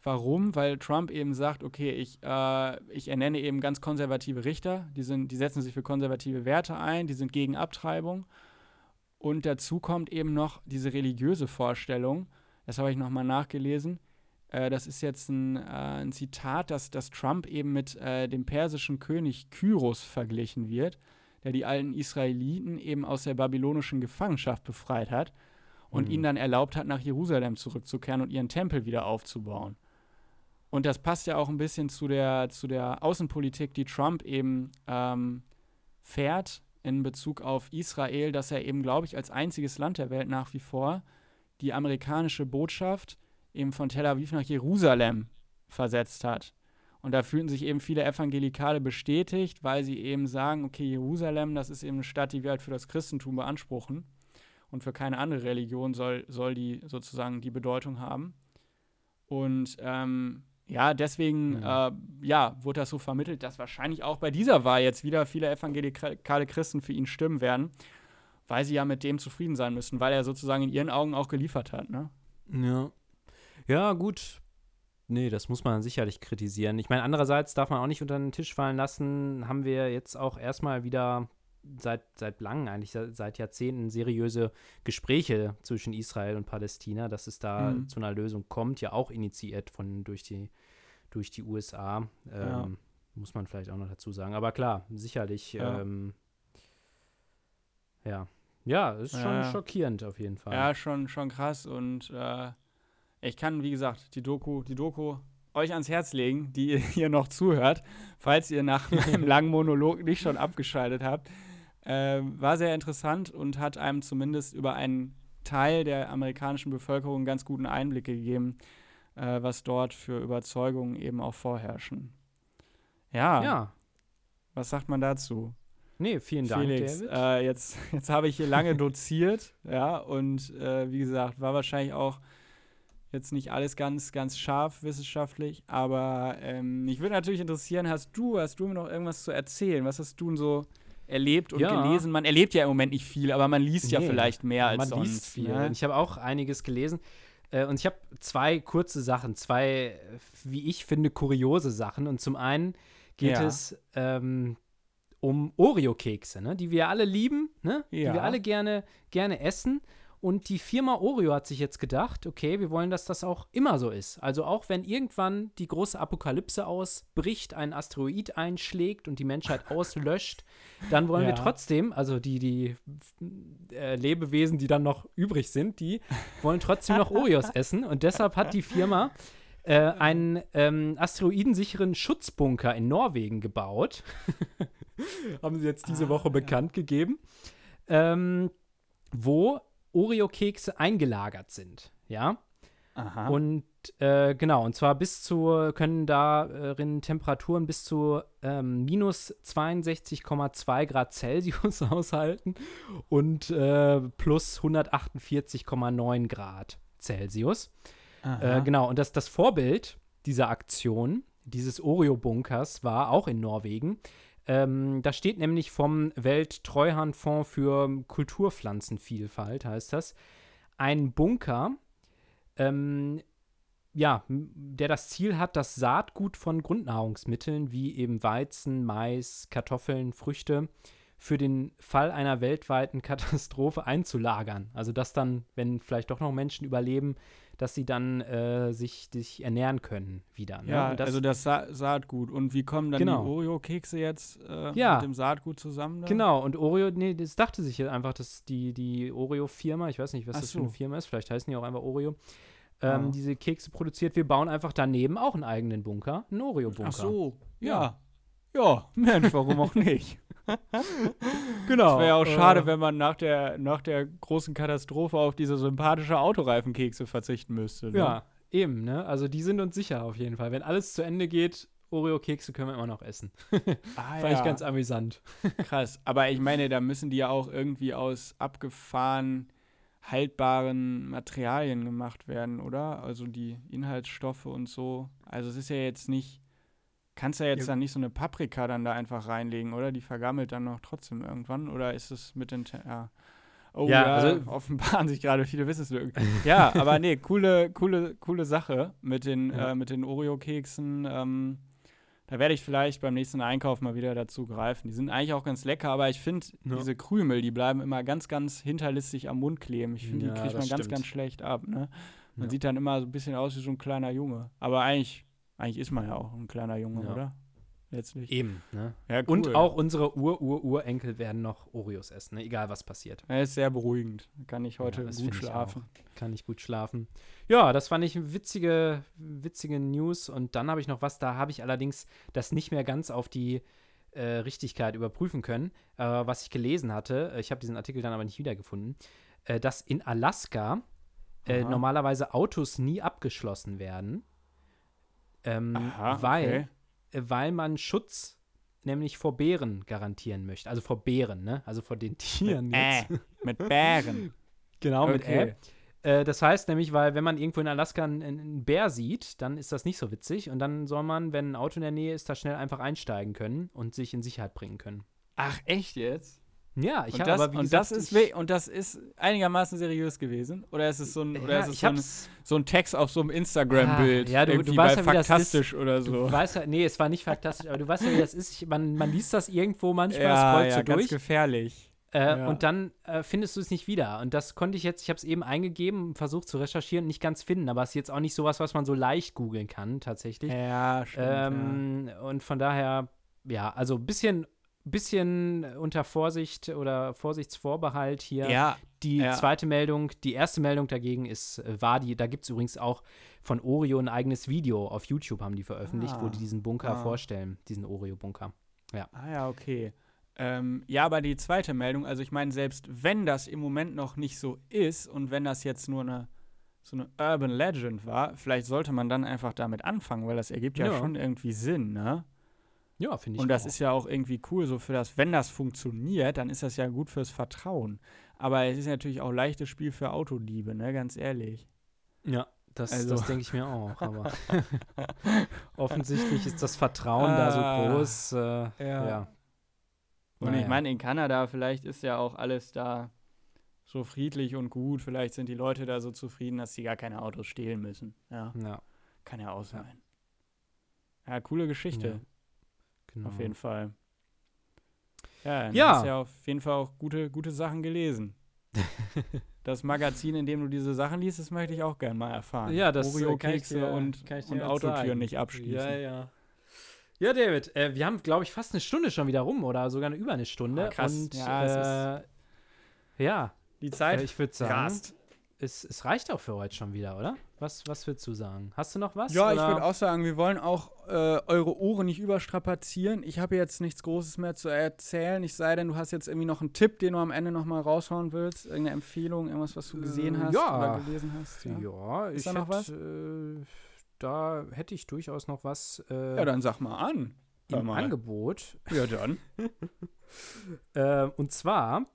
Warum? Weil Trump eben sagt, okay, ich, äh, ich ernenne eben ganz konservative Richter, die, sind, die setzen sich für konservative Werte ein, die sind gegen Abtreibung. Und dazu kommt eben noch diese religiöse Vorstellung, das habe ich nochmal nachgelesen. Äh, das ist jetzt ein, äh, ein Zitat, dass, dass Trump eben mit äh, dem persischen König Kyros verglichen wird der die alten Israeliten eben aus der babylonischen Gefangenschaft befreit hat und Mhm. ihnen dann erlaubt hat, nach Jerusalem zurückzukehren und ihren Tempel wieder aufzubauen. Und das passt ja auch ein bisschen zu der, zu der Außenpolitik, die Trump eben ähm, fährt in Bezug auf Israel, dass er eben, glaube ich, als einziges Land der Welt nach wie vor die amerikanische Botschaft eben von Tel Aviv nach Jerusalem versetzt hat. Und da fühlten sich eben viele Evangelikale bestätigt, weil sie eben sagen, okay, Jerusalem, das ist eben eine Stadt, die wir halt für das Christentum beanspruchen. Und für keine andere Religion soll, soll die sozusagen die Bedeutung haben. Und ähm, ja, deswegen Ja. Äh, ja, wurde das so vermittelt, dass wahrscheinlich auch bei dieser Wahl jetzt wieder viele evangelikale Christen für ihn stimmen werden, weil sie ja mit dem zufrieden sein müssen, weil er sozusagen in ihren Augen auch geliefert hat. Ne? Ja. Ja, gut. Nee, das muss man sicherlich kritisieren. Ich meine, andererseits darf man auch nicht unter den Tisch fallen lassen, haben wir jetzt auch erstmal wieder seit, seit langem, eigentlich seit, seit Jahrzehnten, seriöse Gespräche zwischen Israel und Palästina, dass es da Mhm. zu einer Lösung kommt, ja auch initiiert von durch die, durch die USA. Ähm, Ja. Muss man vielleicht auch noch dazu sagen. Aber klar, sicherlich, Ja. ähm, ja. Ja, ist schon Ja. schockierend auf jeden Fall. Ja, schon, schon krass. Und äh, ich kann, wie gesagt, die Doku, die Doku euch ans Herz legen, die ihr hier noch zuhört, falls ihr nach meinem langen Monolog nicht schon abgeschaltet habt. Äh, war sehr interessant und hat einem zumindest über einen Teil der amerikanischen Bevölkerung einen ganz guten Einblick gegeben, äh, was dort für Überzeugungen eben auch vorherrschen. Ja, ja. was sagt man dazu? Nee, vielen Dank, Felix, David. äh, jetzt, jetzt habe ich hier lange doziert, ja, und äh, wie gesagt, war wahrscheinlich auch jetzt nicht alles ganz, ganz scharf wissenschaftlich, aber ähm, mich würde natürlich interessieren, hast du, hast du mir noch irgendwas zu erzählen? Was hast du denn so erlebt und Ja. gelesen? Man erlebt ja im Moment nicht viel, aber man liest ja Nee, vielleicht mehr als Man sonst. liest viel. Ne? Ich habe auch einiges gelesen. Äh, und ich habe zwei kurze Sachen, zwei, wie ich finde, kuriose Sachen. Und zum einen geht Ja. es ähm, um Oreo-Kekse, ne? die wir alle lieben, ne? die Ja. wir alle gerne, gerne essen. Und die Firma Oreo hat sich jetzt gedacht, okay, wir wollen, dass das auch immer so ist. Also auch wenn irgendwann die große Apokalypse ausbricht, ein Asteroid einschlägt und die Menschheit auslöscht, dann wollen wir Ja. trotzdem, also die, die äh, Lebewesen, die dann noch übrig sind, die wollen trotzdem noch Oreos essen. Und deshalb hat die Firma äh, einen ähm, asteroidensicheren Schutzbunker in Norwegen gebaut. Haben sie jetzt diese Ah, Woche ja. bekannt gegeben. Ähm, wo Oreo-Kekse eingelagert sind. Ja. Aha. Und äh, genau, und zwar bis zu, können darin Temperaturen bis zu ähm, minus 62,2 Grad Celsius aushalten und äh, plus 148,9 Grad Celsius. Äh, genau, und das, das Vorbild dieser Aktion, dieses Oreo-Bunkers, war auch in Norwegen. Ähm, da steht nämlich vom Welttreuhandfonds für Kulturpflanzenvielfalt, heißt das, ein Bunker, ähm, ja, der das Ziel hat, das Saatgut von Grundnahrungsmitteln wie eben Weizen, Mais, Kartoffeln, Früchte für den Fall einer weltweiten Katastrophe einzulagern. Also dass dann, wenn vielleicht doch noch Menschen überleben, dass sie dann äh, sich, sich ernähren können wieder. Ne? ja, das, also das Sa Saatgut. Und wie kommen dann Genau. die Oreo-Kekse jetzt äh, Ja. mit dem Saatgut zusammen? dann? Genau, und Oreo, nee, das dachte sich ja einfach, dass die, die Oreo-Firma, ich weiß nicht, was Ach das für eine so. Firma ist, vielleicht heißen die auch einfach Oreo, Ah. ähm, diese Kekse produziert. Wir bauen einfach daneben auch einen eigenen Bunker, einen Oreo-Bunker. Ach so, ja. Ja, Mensch, warum auch nicht? genau. Es wäre ja auch äh, schade, wenn man nach der, nach der großen Katastrophe auf diese sympathische Autoreifenkekse verzichten müsste. Ne? Ja, eben, ne? Also die sind uns sicher auf jeden Fall. Wenn alles zu Ende geht, Oreo-Kekse können wir immer noch essen. ah, Fand ich ganz amüsant. krass. Aber ich meine, da müssen die ja auch irgendwie aus abgefahren haltbaren Materialien gemacht werden, oder? Also die Inhaltsstoffe und so. Also es ist ja jetzt nicht, kannst ja jetzt Ja. dann nicht so eine Paprika dann da einfach reinlegen, oder? Die vergammelt dann noch trotzdem irgendwann, oder ist es mit den, ja. Oh Ja, ja, also- offenbaren sich gerade viele Wissenslücken. ja, aber nee, coole, coole, coole Sache mit den, Ja. äh, mit den Oreo-Keksen. Ähm, da werde ich vielleicht beim nächsten Einkauf mal wieder dazu greifen. Die sind eigentlich auch ganz lecker, aber ich finde, Ja. diese Krümel, die bleiben immer ganz, ganz hinterlistig am Mund kleben. Ich finde, die kriegt man ganz, stimmt. ganz schlecht ab. Ne? Man sieht dann immer so ein bisschen aus wie so ein kleiner Junge. Aber eigentlich, eigentlich ist man ja auch ein kleiner Junge, Ja. oder? Letztlich. Eben, ne? Ja, cool. Und auch unsere Ur-Ur-Urenkel werden noch Oreos essen, ne? egal was passiert. Er ist sehr beruhigend. Kann ich heute Ja, gut find ich schlafen. Kann ich gut schlafen. Ja, das fand ich witzige, witzige News. Und dann habe ich noch was, da habe ich allerdings das nicht mehr ganz auf die äh, Richtigkeit überprüfen können, äh, was ich gelesen hatte. Ich habe diesen Artikel dann aber nicht wiedergefunden, äh, dass in Alaska äh, normalerweise Autos nie abgeschlossen werden, ähm, Aha, weil, okay. äh, weil man Schutz nämlich vor Bären garantieren möchte. Also vor Bären, ne? Also vor den Tieren jetzt. Äh, mit Bären. Genau, mit Okay. Ä. Äh, das heißt nämlich, weil wenn man irgendwo in Alaska einen, einen Bär sieht, dann ist das nicht so witzig und dann soll man, wenn ein Auto in der Nähe ist, da schnell einfach einsteigen können und sich in Sicherheit bringen können. Ach, echt jetzt? Ja, ich habe das, aber und, gesagt, das ist und das ist einigermaßen seriös gewesen? Oder ist es so ein, oder ja, ist es so ein, so ein Text auf so einem Instagram-Bild? Ah, ja, du- du irgendwie weißt bei ja, Faktastisch oder du so. weißt ja, nee, es war nicht fantastisch, aber du weißt ja, wie das ist. Ich, man, man liest das irgendwo manchmal, ja, scrollt ja, so ganz durch gefährlich. Äh, Ja. Und dann äh, findest du es nicht wieder. Und das konnte ich jetzt, ich habe es eben eingegeben, versucht zu recherchieren, nicht ganz finden. Aber es ist jetzt auch nicht sowas, was man so leicht googeln kann, tatsächlich. Ja, stimmt. ähm, Und von daher, ja, also ein bisschen, bisschen unter Vorsicht oder Vorsichtsvorbehalt hier. ja. ja, Die ja. zweite Meldung, die erste Meldung dagegen ist, äh, war die, da gibt es übrigens auch von Oreo ein eigenes Video auf YouTube, haben die veröffentlicht, wo Ah, die diesen Bunker ah. vorstellen, diesen Oreo-Bunker. Ah ja, okay. Ähm, ja, aber die zweite Meldung, also ich meine, selbst wenn das im Moment noch nicht so ist und wenn das jetzt nur eine so eine Urban Legend war, vielleicht sollte man dann einfach damit anfangen, weil das ergibt ja, Ja. schon irgendwie Sinn, ne? Ja, finde ich Und das auch. ist ja auch irgendwie cool, so für das, wenn das funktioniert, dann ist das ja gut fürs Vertrauen. Aber es ist natürlich auch leichtes Spiel für Autodiebe, ne, ganz ehrlich. Ja, das, Also- das denke ich mir auch. Aber offensichtlich ist das Vertrauen da so Ah, groß. Äh, ja. Und Naja. ich meine, in Kanada, vielleicht ist ja auch alles da so friedlich und gut. Vielleicht sind die Leute da so zufrieden, dass sie gar keine Autos stehlen müssen. Ja, ja, kann ja auch sein. Ja, coole Geschichte, Ja, genau. auf jeden Fall. Ja, dann Ja. hast du ja auf jeden Fall auch gute, gute Sachen gelesen. das Magazin, in dem du diese Sachen liest, das möchte ich auch gerne mal erfahren. Ja, das äh, Oreo-Kekse und, und Autotüren sagen. nicht abschließen. Ja, ja. Ja, David, äh, wir haben, glaube ich, fast eine Stunde schon wieder rum oder sogar eine, über eine Stunde. Ah, krass. Und Ja, äh, ja, Die Zeit ich würde sagen, es, es reicht auch für heute schon wieder, oder? Was, was würdest du sagen? Hast du noch was? Ja, ich oder? würde auch sagen, wir wollen auch äh, eure Ohren nicht überstrapazieren. Ich habe jetzt nichts Großes mehr zu erzählen. Ich sei denn, du hast jetzt irgendwie noch einen Tipp, den du am Ende noch mal raushauen willst. Irgendeine Empfehlung, irgendwas, was du gesehen Äh, hast ja. oder gelesen hast. Ja, Ja, Ist ich da noch was? hätte, Äh, da hätte ich durchaus noch was äh, ja dann sag mal an. Hör im mal. Angebot. Ja, dann. Äh, und zwar,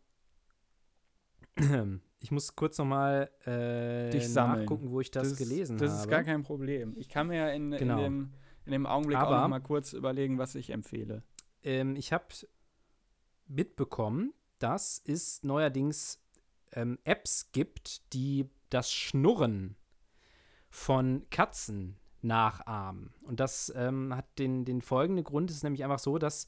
ich muss kurz noch mal äh, Dich sammeln. nachgucken, wo ich das, gelesen das habe. ist gar kein Problem. Ich kann mir ja in, Genau. in, dem, in dem Augenblick auch Aber- noch mal kurz überlegen, was ich empfehle. ähm, ich habe mitbekommen, dass es neuerdings ähm, Apps gibt, die das Schnurren von Katzen nachahmen. Und das ähm, hat den, den folgenden Grund. Es ist nämlich einfach so, dass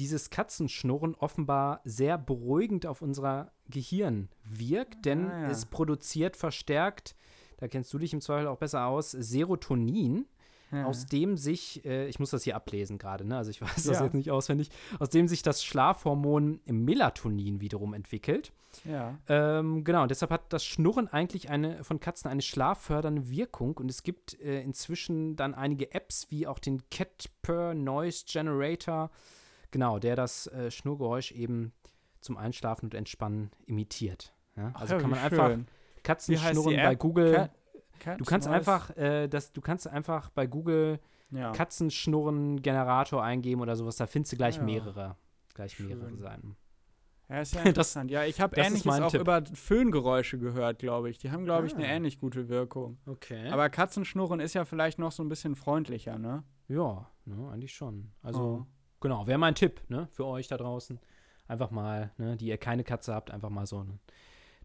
dieses Katzenschnurren offenbar sehr beruhigend auf unser Gehirn wirkt, denn Ah, ja. es produziert verstärkt, da kennst du dich im Zweifel auch besser aus, Serotonin, Ja. aus dem sich, äh, ich muss das hier ablesen gerade, ne? also ich weiß das Ja. jetzt nicht auswendig, aus dem sich das Schlafhormon Melatonin wiederum entwickelt. ja. Ähm, genau, und deshalb hat das Schnurren eigentlich eine, von Katzen eine schlaffördernde Wirkung und es gibt äh, inzwischen dann einige Apps, wie auch den Cat Purr Noise Generator, genau, der das äh, Schnurgeräusch eben zum Einschlafen und Entspannen imitiert. Ja? Ach Also ja, kann man einfach schön. Katzenschnurren die bei? Google. Cat du kannst einfach, äh, das, du kannst einfach bei Google ja. Katzenschnurren-Generator eingeben oder sowas, da findest du gleich ja. mehrere. Gleich mehrere Schön. Seiten. Ja, ist ja Das- interessant. ja, ich habe das ähnliches auch Tipp. über Föhngeräusche gehört, glaube ich. Die haben, glaube ich, eine Ah. ähnlich gute Wirkung. Okay. Aber Katzenschnurren ist ja vielleicht noch so ein bisschen freundlicher, ne? ja, ne, eigentlich schon. Also, Oh. Genau, wäre mein Tipp, ne, für euch da draußen. Einfach mal, ne, die ihr keine Katze habt, einfach mal so einen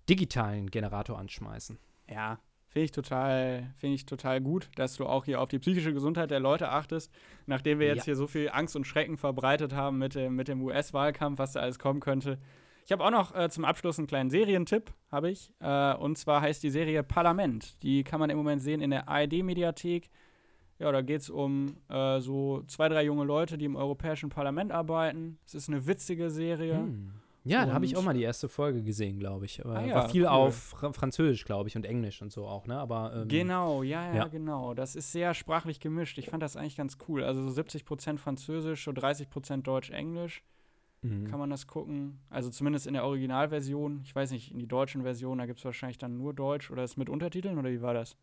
digitalen Generator anschmeißen. Ja, finde ich total, finde ich total gut, dass du auch hier auf die psychische Gesundheit der Leute achtest, nachdem wir jetzt Ja. hier so viel Angst und Schrecken verbreitet haben mit dem, mit dem US-Wahlkampf, was da alles kommen könnte. Ich habe auch noch äh, zum Abschluss einen kleinen Serientipp, habe ich. Äh, und zwar heißt die Serie Parlament. Die kann man im Moment sehen in der ARD-Mediathek. Ja, da geht es um äh, so zwei, drei junge Leute, die im Europäischen Parlament arbeiten. Es ist eine witzige Serie. Hm. Ja, da habe ich Und- auch mal die erste Folge gesehen, glaube ich. Ah ja, war viel cool. auf Fra Französisch, glaube ich, und Englisch und so auch, ne? Aber ähm, Genau, ja, ja, ja. genau. Das ist sehr sprachlich gemischt. Ich fand das eigentlich ganz cool. Also so 70% Französisch, so 30% Deutsch-Englisch. mhm. Kann man das gucken? Also zumindest in der Originalversion. Ich weiß nicht, in die deutschen Versionen, da gibt es wahrscheinlich dann nur Deutsch oder ist mit Untertiteln oder wie war das?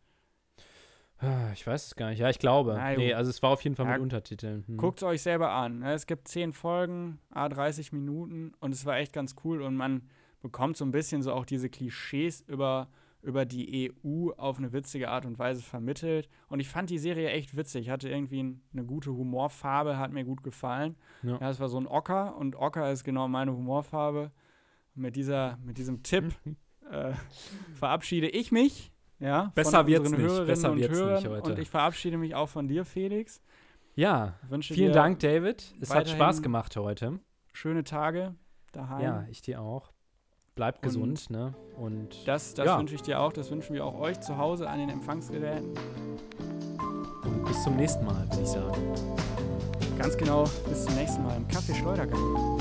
Ah, Ich weiß es gar nicht. Ja, ich glaube. Na, nee, also es war auf jeden Fall Ja, mit Untertiteln. Hm. Guckt es euch selber an. ne? Es gibt 10 Folgen, a 30 Minuten und es war echt ganz cool und man bekommt so ein bisschen so auch diese Klischees über, über die EU auf eine witzige Art und Weise vermittelt. Und ich fand die Serie echt witzig. Hatte irgendwie ein, eine gute Humorfarbe, hat mir gut gefallen. Ja. Ja, es war so ein Ocker und Ocker ist genau meine Humorfarbe. Mit, dieser, mit diesem Tipp äh, verabschiede ich mich. Ja, Besser wird's nicht, Hörerinnen besser und wird's nicht heute. Und ich verabschiede mich auch von dir, Felix. Ja, Wünsche vielen dir Dank, David. Es hat Spaß gemacht heute. schöne Tage daheim. Ja, ich dir auch. Bleib Und gesund, ne? Und, Das, das Ja. wünsche ich dir auch, das wünschen wir auch euch zu Hause an den Empfangsgeräten. und bis zum nächsten Mal, würde ich sagen. Ganz genau, bis zum nächsten Mal im Kaffee Schleudergang.